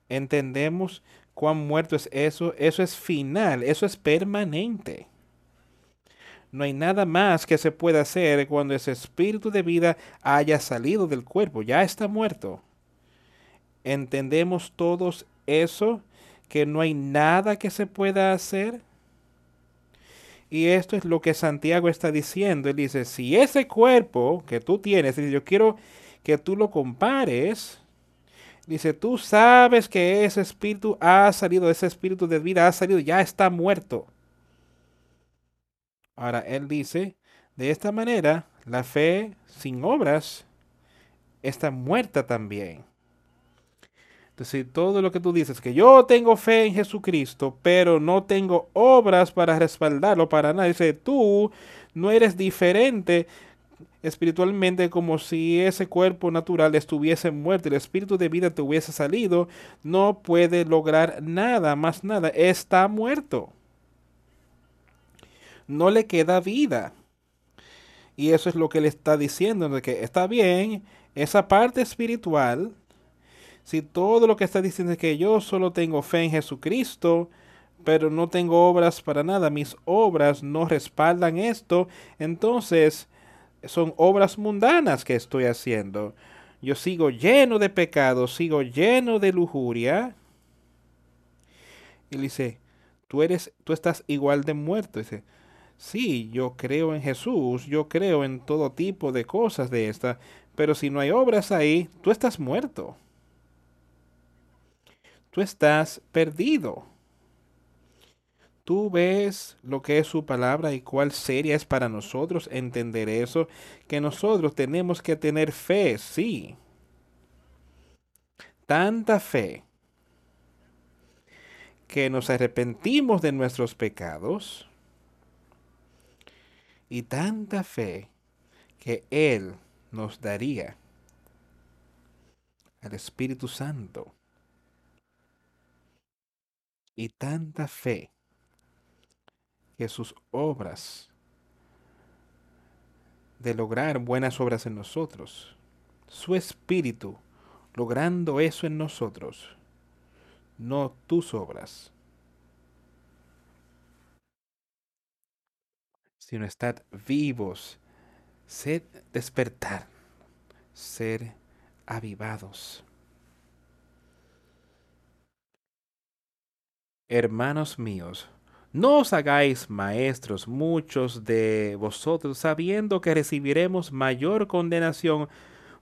Entendemos cuán muerto es eso. Eso es final, eso es permanente. No hay nada más que se pueda hacer cuando ese espíritu de vida haya salido del cuerpo, ya está muerto. ¿Entendemos todos eso? Que no hay nada que se pueda hacer. Y esto es lo que Santiago está diciendo. Él dice, si ese cuerpo que tú tienes, yo quiero que tú lo compares. Dice, tú sabes que ese espíritu ha salido, ese espíritu de vida ha salido, ya está muerto. Ahora, él dice, de esta manera, la fe sin obras está muerta también. Entonces, todo lo que tú dices, que yo tengo fe en Jesucristo, pero no tengo obras para respaldarlo, para nada, dice, tú no eres diferente espiritualmente como si ese cuerpo natural estuviese muerto, el espíritu de vida te hubiese salido, no puede lograr nada, más nada, está muerto no le queda vida. Y eso es lo que le está diciendo, de que está bien, esa parte espiritual, si todo lo que está diciendo es que yo solo tengo fe en Jesucristo, pero no tengo obras para nada, mis obras no respaldan esto, entonces son obras mundanas que estoy haciendo. Yo sigo lleno de pecado, sigo lleno de lujuria. Y dice, tú eres, tú estás igual de muerto. Dice, Sí, yo creo en Jesús, yo creo en todo tipo de cosas de esta, pero si no hay obras ahí, tú estás muerto. Tú estás perdido. Tú ves lo que es su palabra y cuál seria es para nosotros entender eso, que nosotros tenemos que tener fe, sí. Tanta fe que nos arrepentimos de nuestros pecados y tanta fe que Él nos daría al Espíritu Santo. Y tanta fe que sus obras de lograr buenas obras en nosotros, su Espíritu logrando eso en nosotros, no tus obras. Sino estad vivos, sed despertar, ser avivados. Hermanos míos, no os hagáis maestros muchos de vosotros, sabiendo que recibiremos mayor condenación,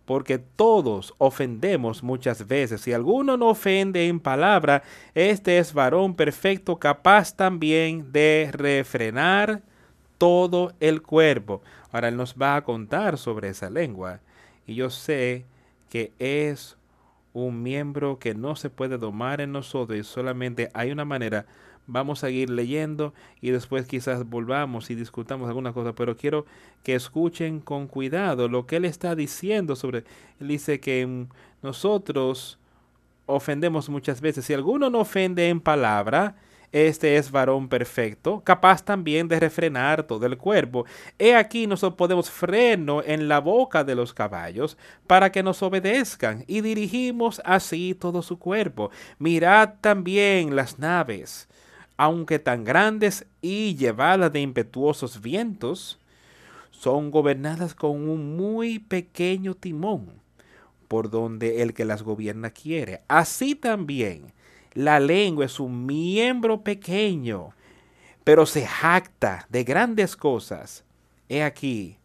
porque todos ofendemos muchas veces. Si alguno no ofende en palabra, este es varón perfecto, capaz también de refrenar todo el cuerpo. Ahora él nos va a contar sobre esa lengua. Y yo sé que es un miembro que no se puede domar en nosotros y solamente hay una manera vamos a ir leyendo y después quizás volvamos y discutamos alguna cosa, pero quiero que escuchen con cuidado lo que él está diciendo sobre, él dice que nosotros ofendemos muchas veces, si alguno no ofende en palabra, este es varón perfecto, capaz también de refrenar todo el cuerpo. He aquí nosotros podemos freno en la boca de los caballos para que nos obedezcan y dirigimos así todo su cuerpo. Mirad también las naves aunque tan grandes y llevadas de impetuosos vientos, son gobernadas con un muy pequeño timón, por donde el que las gobierna quiere. Así también, la lengua es un miembro pequeño, pero se jacta de grandes cosas. He aquí,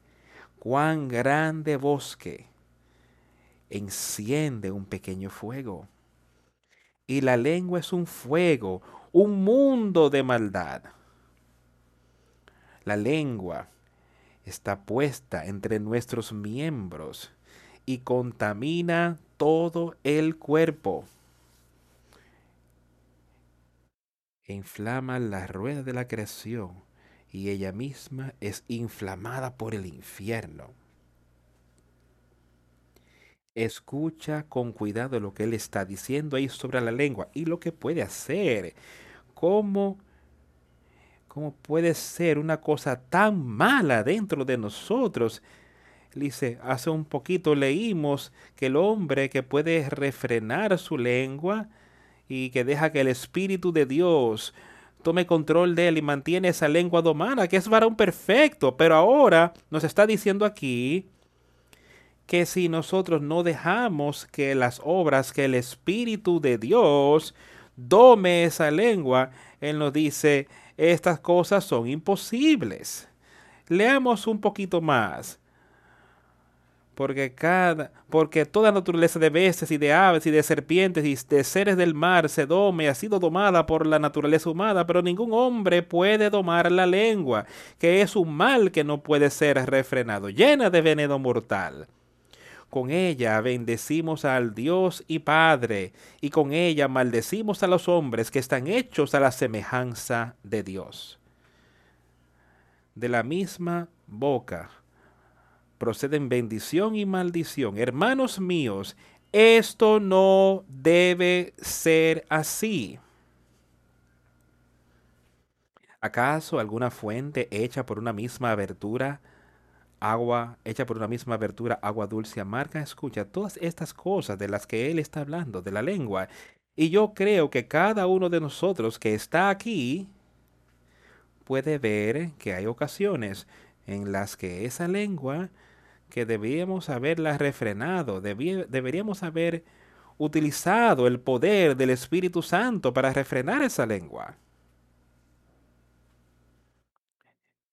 cuán grande bosque enciende un pequeño fuego. Y la lengua es un fuego, un mundo de maldad. La lengua está puesta entre nuestros miembros y contamina todo el cuerpo. Inflama la rueda de la creación y ella misma es inflamada por el infierno. Escucha con cuidado lo que él está diciendo ahí sobre la lengua y lo que puede hacer ¿Cómo, cómo puede ser una cosa tan mala dentro de nosotros? Dice, hace un poquito leímos que el hombre que puede refrenar su lengua y que deja que el Espíritu de Dios tome control de él y mantiene esa lengua domada, que es varón perfecto. Pero ahora nos está diciendo aquí que si nosotros no dejamos que las obras, que el Espíritu de Dios dome esa lengua, Él nos dice, estas cosas son imposibles. Leamos un poquito más. Porque cada, porque toda naturaleza de bestias y de aves y de serpientes y de seres del mar se dome, ha sido domada por la naturaleza humana, pero ningún hombre puede domar la lengua, que es un mal que no puede ser refrenado, llena de veneno mortal. Con ella bendecimos al Dios y Padre, y con ella maldecimos a los hombres que están hechos a la semejanza de Dios. De la misma boca proceden bendición y maldición. Hermanos míos, esto no debe ser así. ¿Acaso alguna fuente hecha por una misma abertura agua hecha por una misma abertura, agua dulce amarga. Escucha todas estas cosas de las que él está hablando, de la lengua. Y yo creo que cada uno de nosotros que está aquí puede ver que hay ocasiones en las que esa lengua que deberíamos haberla refrenado, deberíamos haber utilizado el poder del Espíritu Santo para refrenar esa lengua.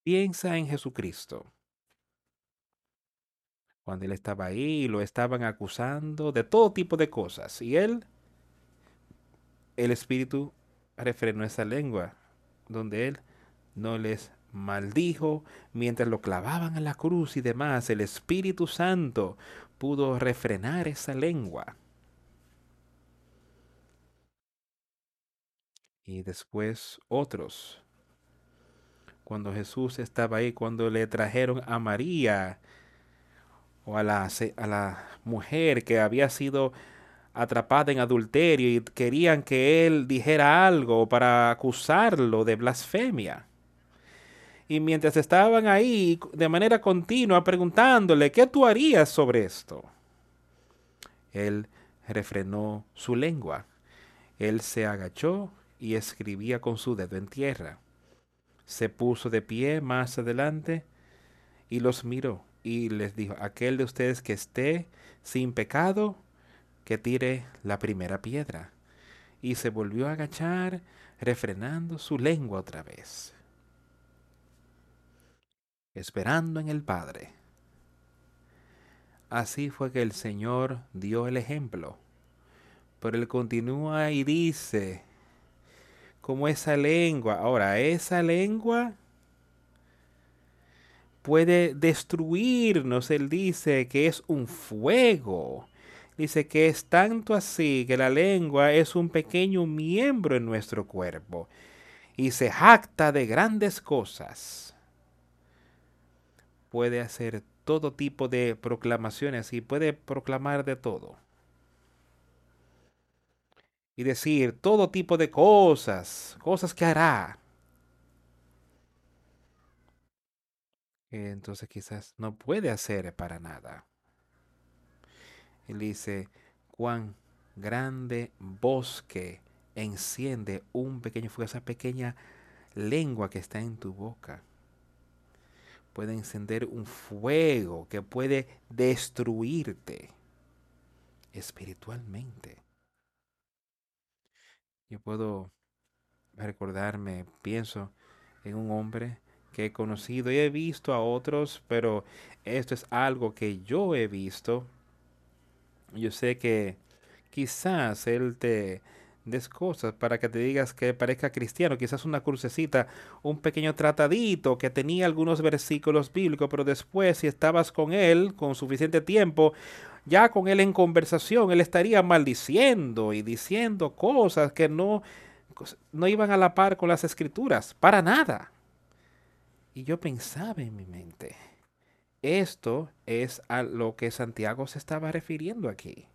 Piensa en Jesucristo cuando él estaba ahí, lo estaban acusando de todo tipo de cosas. Y él, el Espíritu refrenó esa lengua, donde él no les maldijo mientras lo clavaban a la cruz y demás. El Espíritu Santo pudo refrenar esa lengua. Y después otros. Cuando Jesús estaba ahí, cuando le trajeron a María, o a la, a la mujer que había sido atrapada en adulterio y querían que él dijera algo para acusarlo de blasfemia. Y mientras estaban ahí de manera continua preguntándole, ¿qué tú harías sobre esto? Él refrenó su lengua. Él se agachó y escribía con su dedo en tierra. Se puso de pie más adelante y los miró y les dijo, aquel de ustedes que esté sin pecado, que tire la primera piedra. Y se volvió a agachar, refrenando su lengua otra vez, esperando en el Padre. Así fue que el Señor dio el ejemplo. Pero él continúa y dice, como esa lengua, ahora esa lengua puede destruirnos. Él dice que es un fuego. Dice que es tanto así que la lengua es un pequeño miembro en nuestro cuerpo y se jacta de grandes cosas. Puede hacer todo tipo de proclamaciones y puede proclamar de todo. Y decir todo tipo de cosas, cosas que hará. Entonces quizás no puede hacer para nada. Él dice, cuán grande bosque enciende un pequeño fuego, esa pequeña lengua que está en tu boca puede encender un fuego que puede destruirte espiritualmente. Yo puedo recordarme, pienso en un hombre que he conocido y he visto a otros, pero esto es algo que yo he visto. Yo sé que quizás él te des cosas para que te digas que parezca cristiano, quizás una crucecita, un pequeño tratadito que tenía algunos versículos bíblicos, pero después si estabas con él con suficiente tiempo, ya con él en conversación, él estaría maldiciendo y diciendo cosas que no, no iban a la par con las escrituras, para nada. Y yo pensaba en mi mente, esto es a lo que Santiago se estaba refiriendo aquí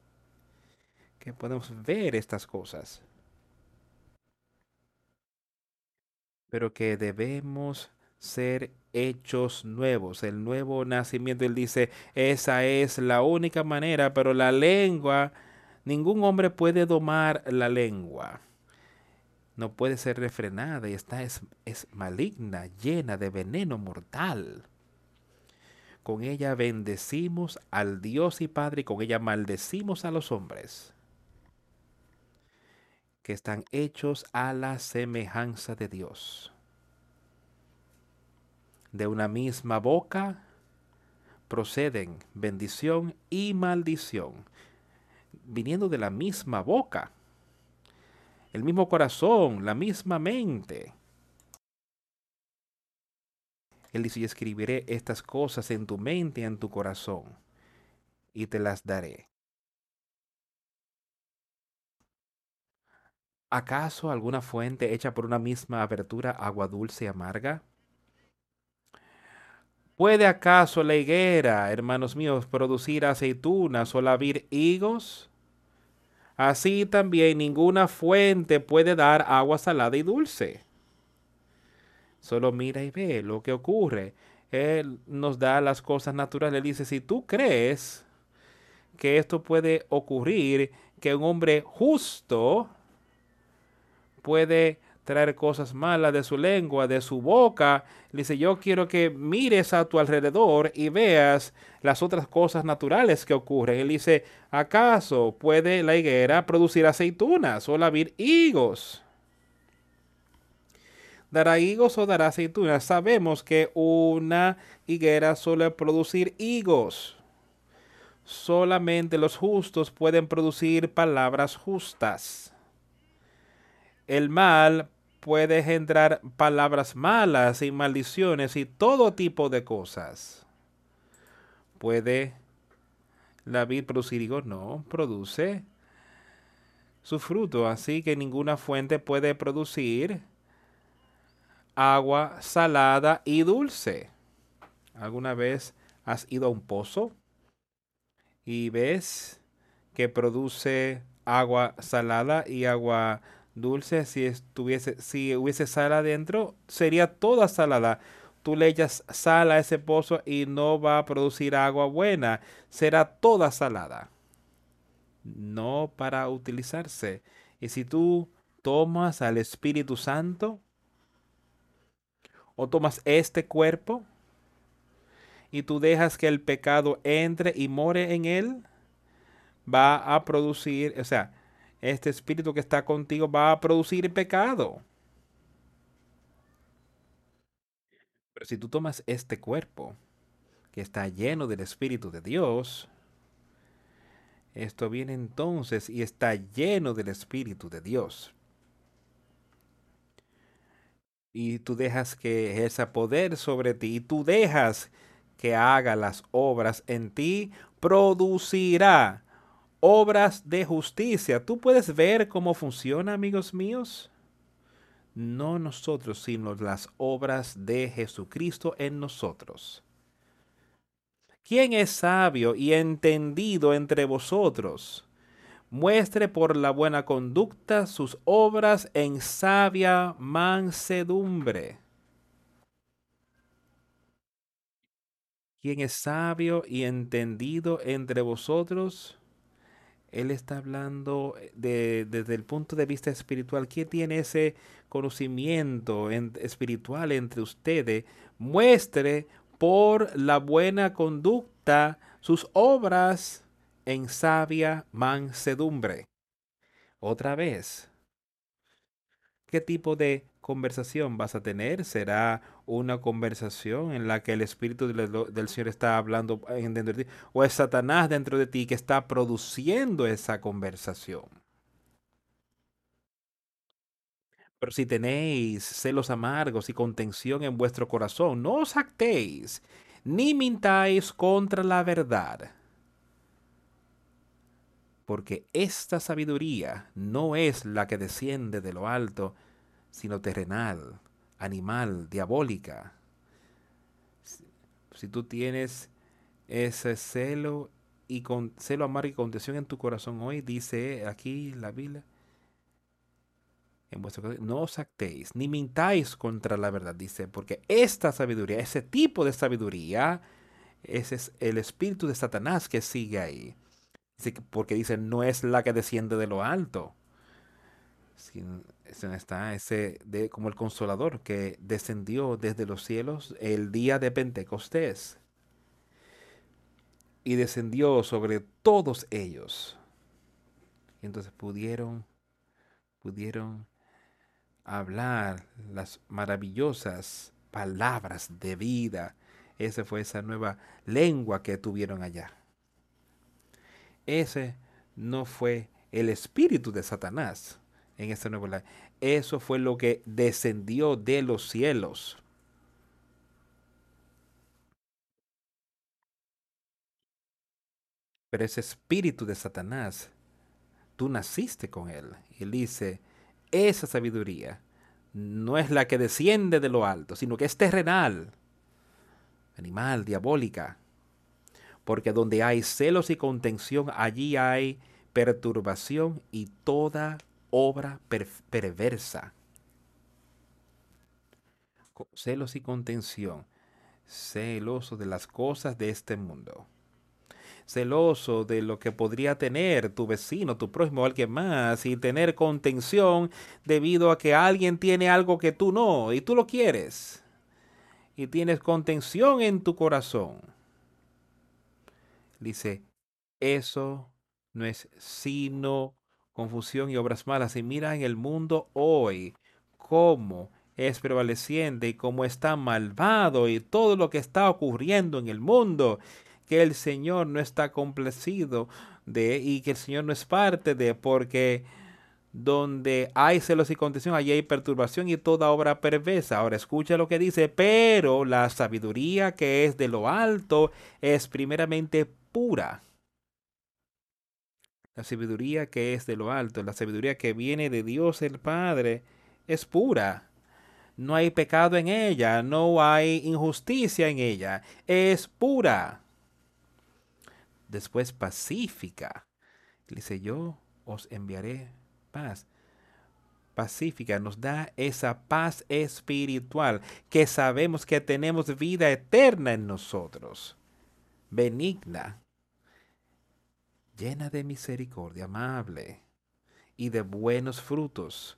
que podemos ver estas cosas. Pero que debemos ser hechos nuevos, el nuevo nacimiento. Él dice, esa es la única manera, pero la lengua, ningún hombre puede domar la lengua. No puede ser refrenada y está es, es maligna, llena de veneno mortal. Con ella bendecimos al Dios y Padre y con ella maldecimos a los hombres que están hechos a la semejanza de Dios. De una misma boca proceden bendición y maldición, viniendo de la misma boca, el mismo corazón, la misma mente. Él dice, escribiré estas cosas en tu mente y en tu corazón, y te las daré. ¿Acaso alguna fuente hecha por una misma abertura agua dulce y amarga? ¿Puede acaso la higuera, hermanos míos, producir aceitunas o la higos? Así también ninguna fuente puede dar agua salada y dulce. Solo mira y ve lo que ocurre. Él nos da las cosas naturales. Él dice, si tú crees que esto puede ocurrir, que un hombre justo puede traer cosas malas de su lengua, de su boca. dice, yo quiero que mires a tu alrededor y veas las otras cosas naturales que ocurren. Él dice, ¿acaso puede la higuera producir aceitunas o la higos? ¿Dará higos o dará aceitunas? Sabemos que una higuera suele producir higos. Solamente los justos pueden producir palabras justas. El mal puede engendrar palabras malas y maldiciones y todo tipo de cosas. ¿Puede la vid producir higos? No, produce su fruto, así que ninguna fuente puede producir agua salada y dulce. ¿Alguna vez has ido a un pozo y ves que produce agua salada y agua dulce, si estuviese, si hubiese sal adentro, sería toda salada. Tú le echas sal a ese pozo y no va a producir agua buena, será toda salada. No para utilizarse. Y si tú tomas al Espíritu Santo, o tomas este cuerpo, y tú dejas que el pecado entre y more en él, va a producir, o sea, este espíritu que está contigo va a producir pecado. Pero si tú tomas este cuerpo, que está lleno del Espíritu de Dios, esto viene entonces y está lleno del Espíritu de Dios. Y tú dejas que ejerza poder sobre ti y tú dejas que haga las obras en ti, producirá obras de justicia. ¿Tú puedes ver cómo funciona, amigos míos? No nosotros, sino las obras de Jesucristo en nosotros. ¿Quién es sabio y entendido entre vosotros? Muestre por la buena conducta sus obras en sabia mansedumbre. ¿Quién es sabio y entendido entre vosotros? Él está hablando de, desde el punto de vista espiritual. ¿Quién tiene ese conocimiento espiritual entre ustedes? Muestre por la buena conducta sus obras en sabia mansedumbre. Otra vez, ¿qué tipo de conversación vas a tener? ¿Será una conversación en la que el Espíritu del, Señor está hablando dentro de ti? ¿O es Satanás dentro de ti que está produciendo esa conversación? Pero si tenéis celos amargos y contención en vuestro corazón, no os actéis, ni mintáis contra la verdad. Porque esta sabiduría no es la que desciende de lo alto, sino terrenal, animal, diabólica. Si, tú tienes ese celo y con celo amargo y contención en tu corazón hoy, dice aquí la Biblia, en vuestro no os actéis, ni mintáis contra la verdad, dice, porque esta sabiduría, ese tipo de sabiduría, ese es el espíritu de Satanás que sigue ahí. porque dice, no es la que desciende de lo alto, está ese de, como el consolador que descendió desde los cielos el día de Pentecostés y descendió sobre todos ellos. Y entonces pudieron, pudieron hablar las maravillosas palabras de vida. Esa fue esa nueva lengua que tuvieron allá. Ese no fue el espíritu de Satanás en esta nueva Eso fue lo que descendió de los cielos. Pero ese espíritu de Satanás, tú naciste con él. Y él dice, esa sabiduría no es la que desciende de lo alto, sino que es terrenal, animal, diabólica. Porque donde hay celos y contención, allí hay perturbación y toda obra perversa. Celos y contención, celoso de las cosas de este mundo, celoso de lo que podría tener tu vecino, tu prójimo alguien más, y tener contención debido a que alguien tiene algo que tú no, y tú lo quieres, y tienes contención en tu corazón. Dice, eso no es sino confusión y obras malas. Y mira en el mundo hoy cómo es prevaleciente y cómo está malvado y todo lo que está ocurriendo en el mundo, que el Señor no está complacido de y que el Señor no es parte de, porque donde hay celos y contención, allí hay perturbación y toda obra perversa. Ahora escucha lo que dice, pero la sabiduría que es de lo alto es primeramente pura la sabiduría que es de lo alto, la sabiduría que viene de Dios el Padre, es pura. No hay pecado en ella, no hay injusticia en ella, es pura. Después pacífica. Dice, yo os enviaré paz. Pacífica nos da esa paz espiritual que sabemos que tenemos vida eterna en nosotros. Benigna llena de misericordia, amable y de buenos frutos,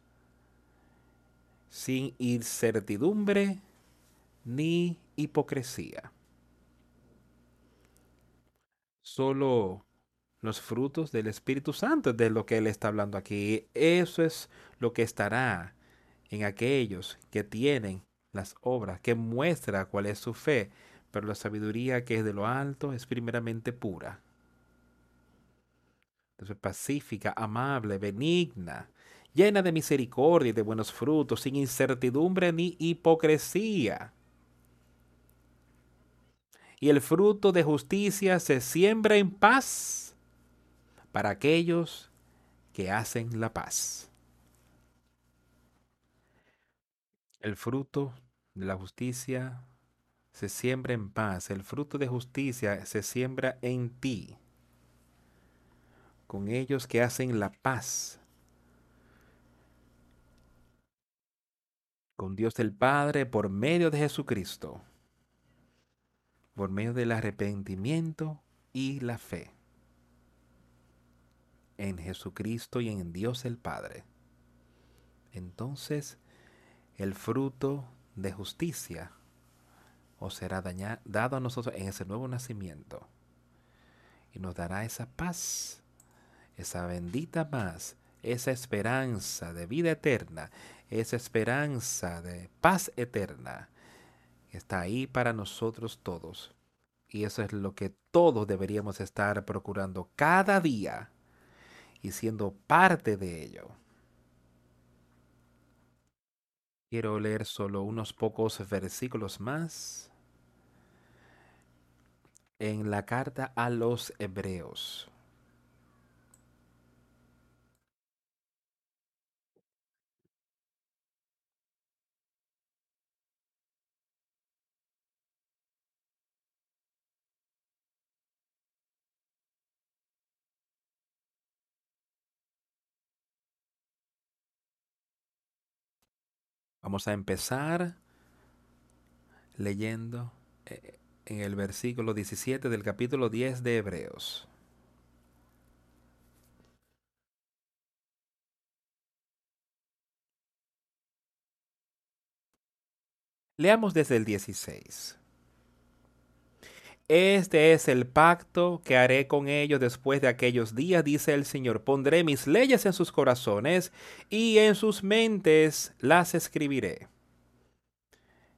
sin incertidumbre ni hipocresía. Solo los frutos del Espíritu Santo de lo que Él está hablando aquí. Eso es lo que estará en aquellos que tienen las obras, que muestra cuál es su fe, pero la sabiduría que es de lo alto es primeramente pura. Entonces, pacífica, amable, benigna, llena de misericordia y de buenos frutos, sin incertidumbre ni hipocresía. Y el fruto de justicia se siembra en paz para aquellos que hacen la paz. El fruto de la justicia se siembra en paz. El fruto de justicia se siembra en ti. Con ellos que hacen la paz. Con Dios el Padre por medio de Jesucristo. Por medio del arrepentimiento y la fe. En Jesucristo y en Dios el Padre. Entonces, el fruto de justicia os será dado a nosotros en ese nuevo nacimiento. Y nos dará esa paz, esa bendita paz, esa esperanza de vida eterna, esa esperanza de paz eterna. Está ahí para nosotros todos. Y eso es lo que todos deberíamos estar procurando cada día y siendo parte de ello. Quiero leer solo unos pocos versículos más en la carta a los hebreos. Vamos a empezar leyendo eh, en el versículo 17 del capítulo 10 de Hebreos. Leamos desde el 16. Este es el pacto que haré con ellos después de aquellos días, dice el Señor. Pondré mis leyes en sus corazones y en sus mentes las escribiré.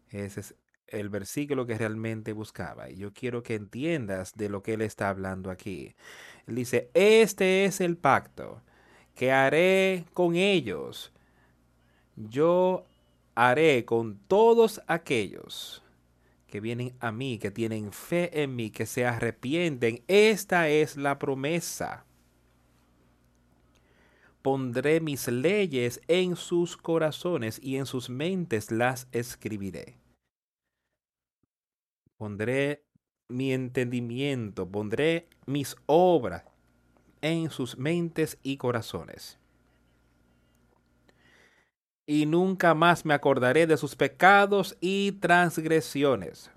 Ese es el versículo que realmente buscaba. Y yo quiero que entiendas de lo que él está hablando aquí. Él dice, este es el pacto que haré con ellos. Yo haré con todos aquellos que vienen a mí, que tienen fe en mí, que se arrepienten. Esta es la promesa. Pondré mis leyes en sus corazones y en sus mentes las escribiré. Pondré mi entendimiento, pondré mis obras en sus mentes y corazones. Y nunca más me acordaré de sus pecados y transgresiones.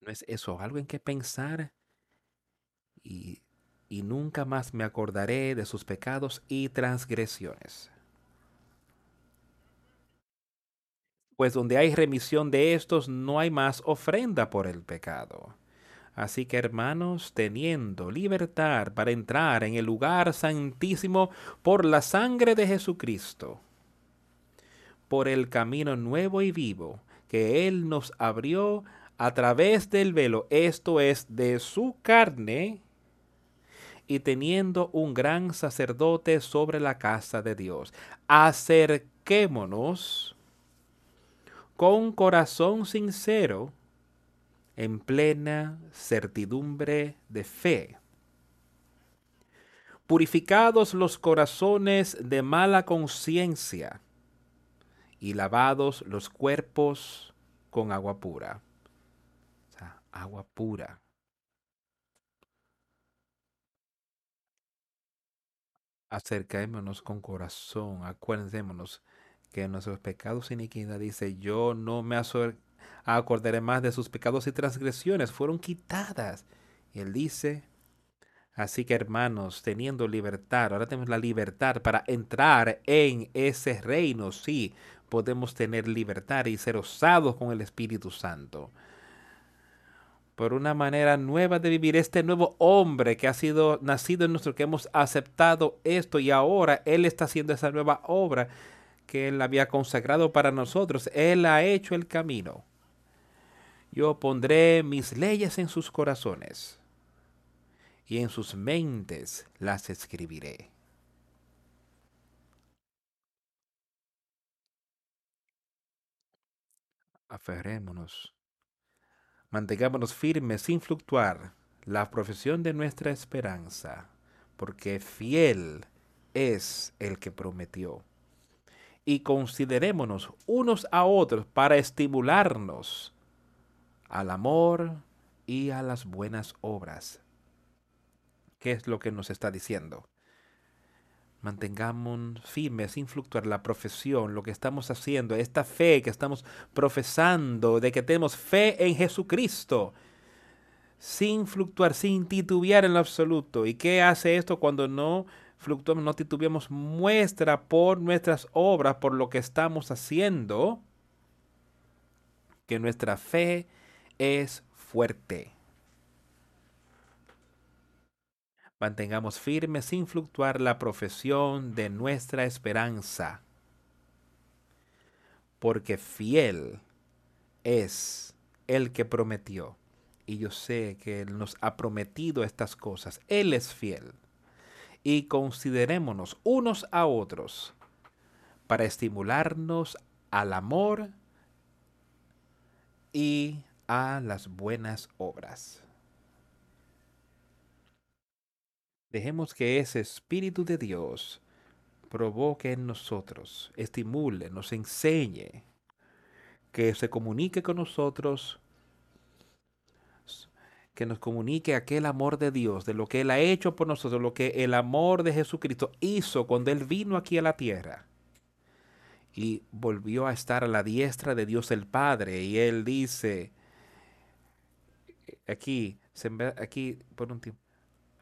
¿No es eso algo en que pensar? Y, y nunca más me acordaré de sus pecados y transgresiones. pues donde hay remisión de estos no hay más ofrenda por el pecado. Así que hermanos, teniendo libertad para entrar en el lugar santísimo por la sangre de Jesucristo, por el camino nuevo y vivo que Él nos abrió a través del velo, esto es, de su carne, y teniendo un gran sacerdote sobre la casa de Dios, acerquémonos con corazón sincero, en plena certidumbre de fe. Purificados los corazones de mala conciencia y lavados los cuerpos con agua pura. Agua pura. Acerquémonos con corazón, acuérdémonos que nuestros pecados y iniquidad, dice, yo no me acordaré más de sus pecados y transgresiones, fueron quitadas. Y él dice, Así que hermanos, teniendo libertad, ahora tenemos la libertad para entrar en ese reino. Sí, podemos tener libertad y ser osados con el Espíritu Santo. Por una manera nueva de vivir este nuevo hombre que ha sido nacido en nuestro, que hemos aceptado esto y ahora Él está haciendo esa nueva obra que Él había consagrado para nosotros. Él ha hecho el camino. Yo pondré mis leyes en sus corazones y en sus mentes las escribiré. Aferrémonos. Mantengámonos firmes sin fluctuar la profesión de nuestra esperanza, porque fiel es el que prometió. Y considerémonos unos a otros para estimularnos al amor y a las buenas obras ¿Qué es lo que nos está diciendo? Mantengamos firmes, sin fluctuar la profesión, lo que estamos haciendo, esta fe que estamos profesando, de que tenemos fe en Jesucristo, sin fluctuar, sin titubear en lo absoluto. ¿Y qué hace esto cuando no fluctuamos, no titubeamos? Muestra por nuestras obras, por lo que estamos haciendo, que nuestra fe es fuerte. Mantengamos firme sin fluctuar la profesión de nuestra esperanza, porque fiel es el que prometió. Y yo sé que Él nos ha prometido estas cosas. Él es fiel. Y considerémonos unos a otros para estimularnos al amor y a las buenas obras. Dejemos que ese Espíritu de Dios provoque en nosotros, estimule, nos enseñe, que se comunique con nosotros, que nos comunique aquel amor de Dios, de lo que Él ha hecho por nosotros, lo que el amor de Jesucristo hizo cuando Él vino aquí a la tierra y volvió a estar a la diestra de Dios el Padre. Y Él dice, aquí, aquí por un tiempo,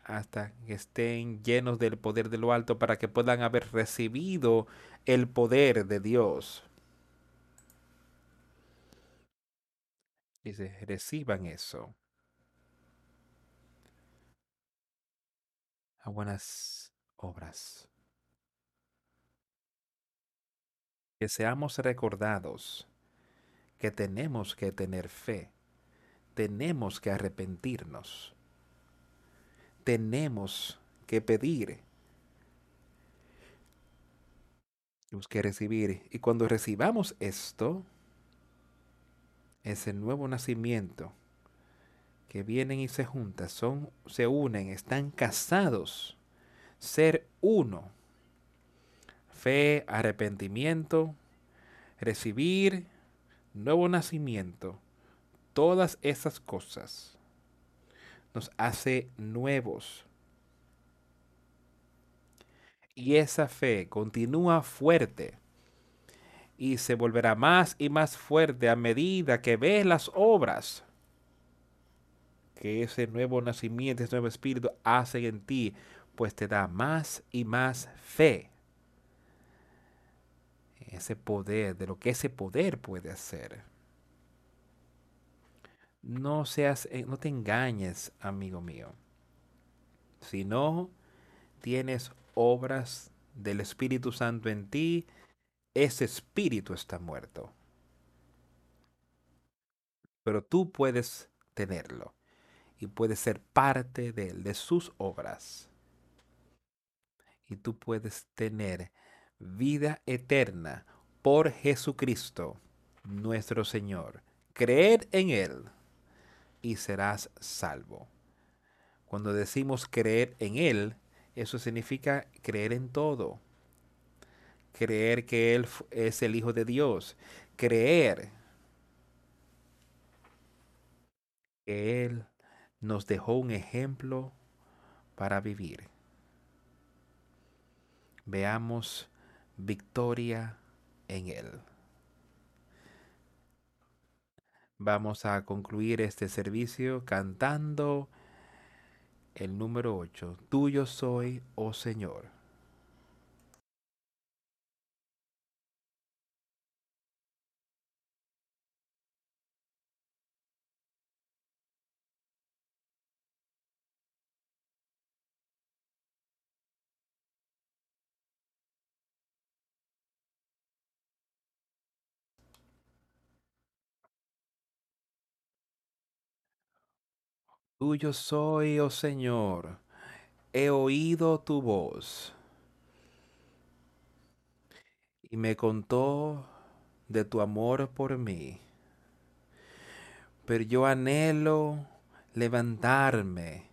hasta que estén llenos del poder de lo alto para que puedan haber recibido el poder de Dios. Dice, reciban eso. A buenas obras. Que seamos recordados que tenemos que tener fe, tenemos que arrepentirnos tenemos que pedir. Tenemos que recibir. Y cuando recibamos esto, ese nuevo nacimiento, que vienen y se juntan, son, se unen, están casados, ser uno. Fe, arrepentimiento, recibir nuevo nacimiento, todas esas cosas nos hace nuevos. Y esa fe continúa fuerte y se volverá más y más fuerte a medida que ves las obras que ese nuevo nacimiento, ese nuevo espíritu hace en ti, pues te da más y más fe. Ese poder, de lo que ese poder puede hacer. No seas, eh, no te engañes, amigo mío. Si no tienes obras del Espíritu Santo en ti, ese espíritu está muerto. Pero tú puedes tenerlo y puedes ser parte de él, de sus obras. Y tú puedes tener vida eterna por Jesucristo, nuestro Señor. Creer en Él y serás salvo. Cuando decimos creer en Él, eso significa creer en todo. Creer que Él es el Hijo de Dios. Creer que Él nos dejó un ejemplo para vivir. Veamos victoria en Él. Vamos a concluir este servicio cantando El número 8. Tuyo soy, oh Señor. Tuyo soy, oh Señor. He oído tu voz. Y me contó de tu amor por mí. Pero yo anhelo levantarme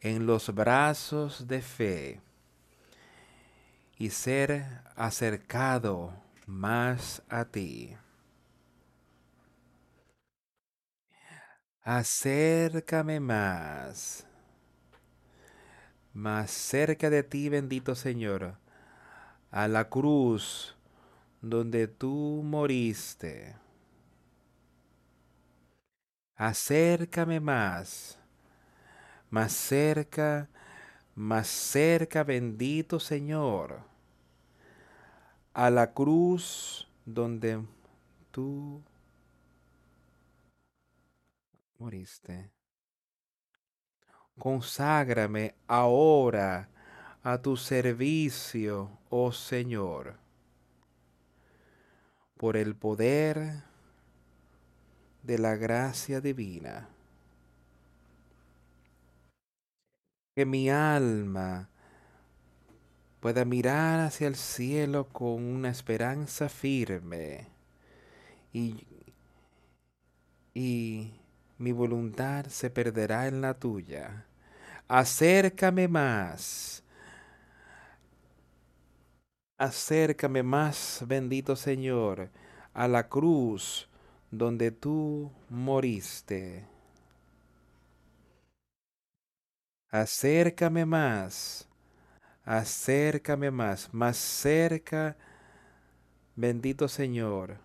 en los brazos de fe y ser acercado más a ti. Acércame más, más cerca de ti, bendito Señor, a la cruz donde tú moriste. Acércame más, más cerca, más cerca, bendito Señor, a la cruz donde tú moriste. Conságrame ahora a tu servicio, oh Señor, por el poder de la gracia divina. Que mi alma pueda mirar hacia el cielo con una esperanza firme y, y mi voluntad se perderá en la tuya. Acércame más. Acércame más, bendito Señor, a la cruz donde tú moriste. Acércame más, acércame más, más cerca, bendito Señor.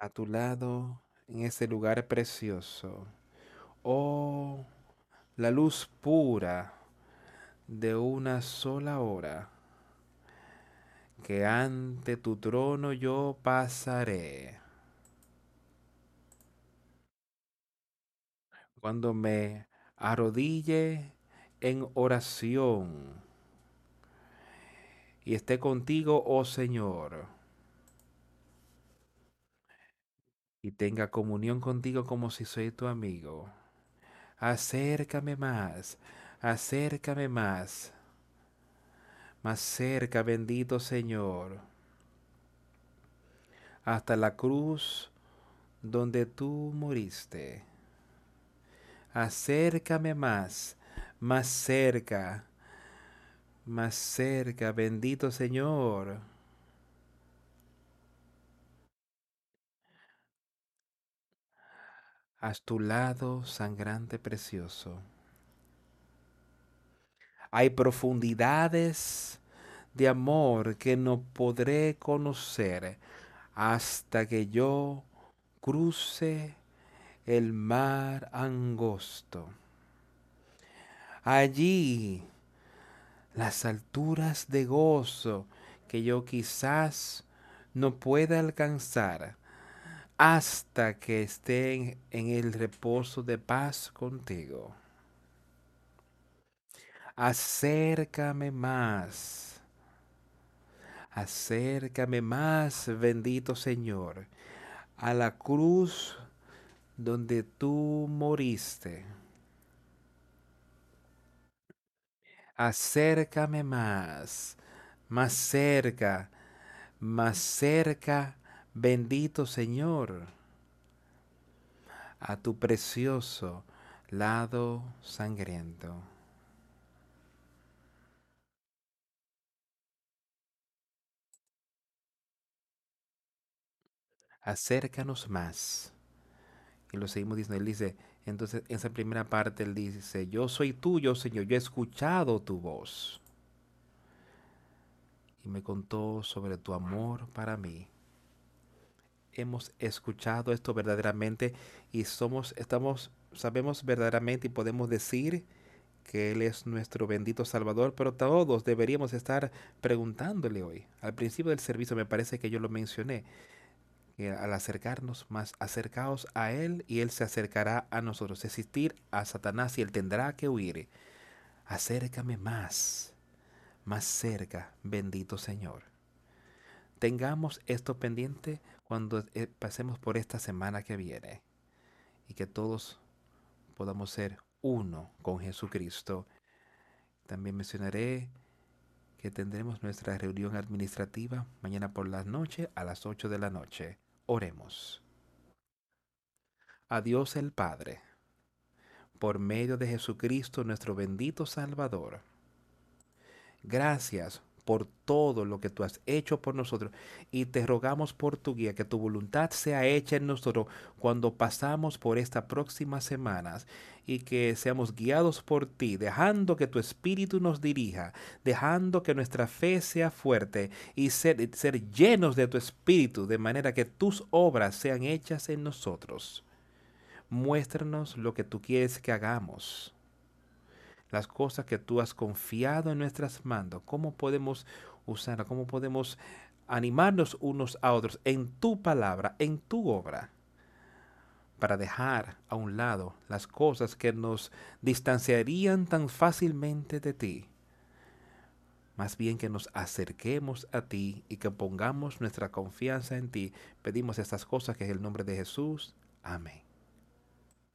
A tu lado, en ese lugar precioso. Oh, la luz pura de una sola hora, que ante tu trono yo pasaré. Cuando me arrodille en oración y esté contigo, oh Señor, y tenga comunión contigo como si soy tu amigo. Acércame más, acércame más, más cerca, bendito Señor, hasta la cruz donde tú moriste. Acércame más, más cerca, más cerca, bendito Señor. Haz tu lado sangrante precioso. Hay profundidades de amor que no podré conocer hasta que yo cruce el mar angosto. Allí las alturas de gozo que yo quizás no pueda alcanzar hasta que esté en el reposo de paz contigo. Acércame más. Acércame más, bendito Señor, a la cruz donde tú moriste. Acércame más, más cerca, más cerca, bendito Señor, a tu precioso lado sangriento. Acércanos más. Y lo seguimos diciendo, él dice, entonces en esa primera parte él dice, yo soy tuyo, Señor, yo he escuchado tu voz. Y me contó sobre tu amor para mí. Hemos escuchado esto verdaderamente y somos, estamos, sabemos verdaderamente y podemos decir que Él es nuestro bendito Salvador, pero todos deberíamos estar preguntándole hoy. Al principio del servicio me parece que yo lo mencioné, al acercarnos más, acercaos a Él y Él se acercará a nosotros. Existir a Satanás y Él tendrá que huir. Acércame más, más cerca, bendito Señor. Tengamos esto pendiente cuando eh, pasemos por esta semana que viene y que todos podamos ser uno con Jesucristo. También mencionaré que tendremos nuestra reunión administrativa mañana por la noche a las 8 de la noche. Oremos. A Dios el Padre, por medio de Jesucristo nuestro bendito Salvador. Gracias por todo lo que tú has hecho por nosotros y te rogamos por tu guía, que tu voluntad sea hecha en nosotros cuando pasamos por estas próximas semanas y que seamos guiados por ti, dejando que tu espíritu nos dirija, dejando que nuestra fe sea fuerte y ser, ser llenos de tu espíritu, de manera que tus obras sean hechas en nosotros. Muéstranos lo que tú quieres que hagamos las cosas que tú has confiado en nuestras manos, cómo podemos usarlas, cómo podemos animarnos unos a otros en tu palabra, en tu obra, para dejar a un lado las cosas que nos distanciarían tan fácilmente de ti. Más bien que nos acerquemos a ti y que pongamos nuestra confianza en ti. Pedimos estas cosas que es el nombre de Jesús. Amén.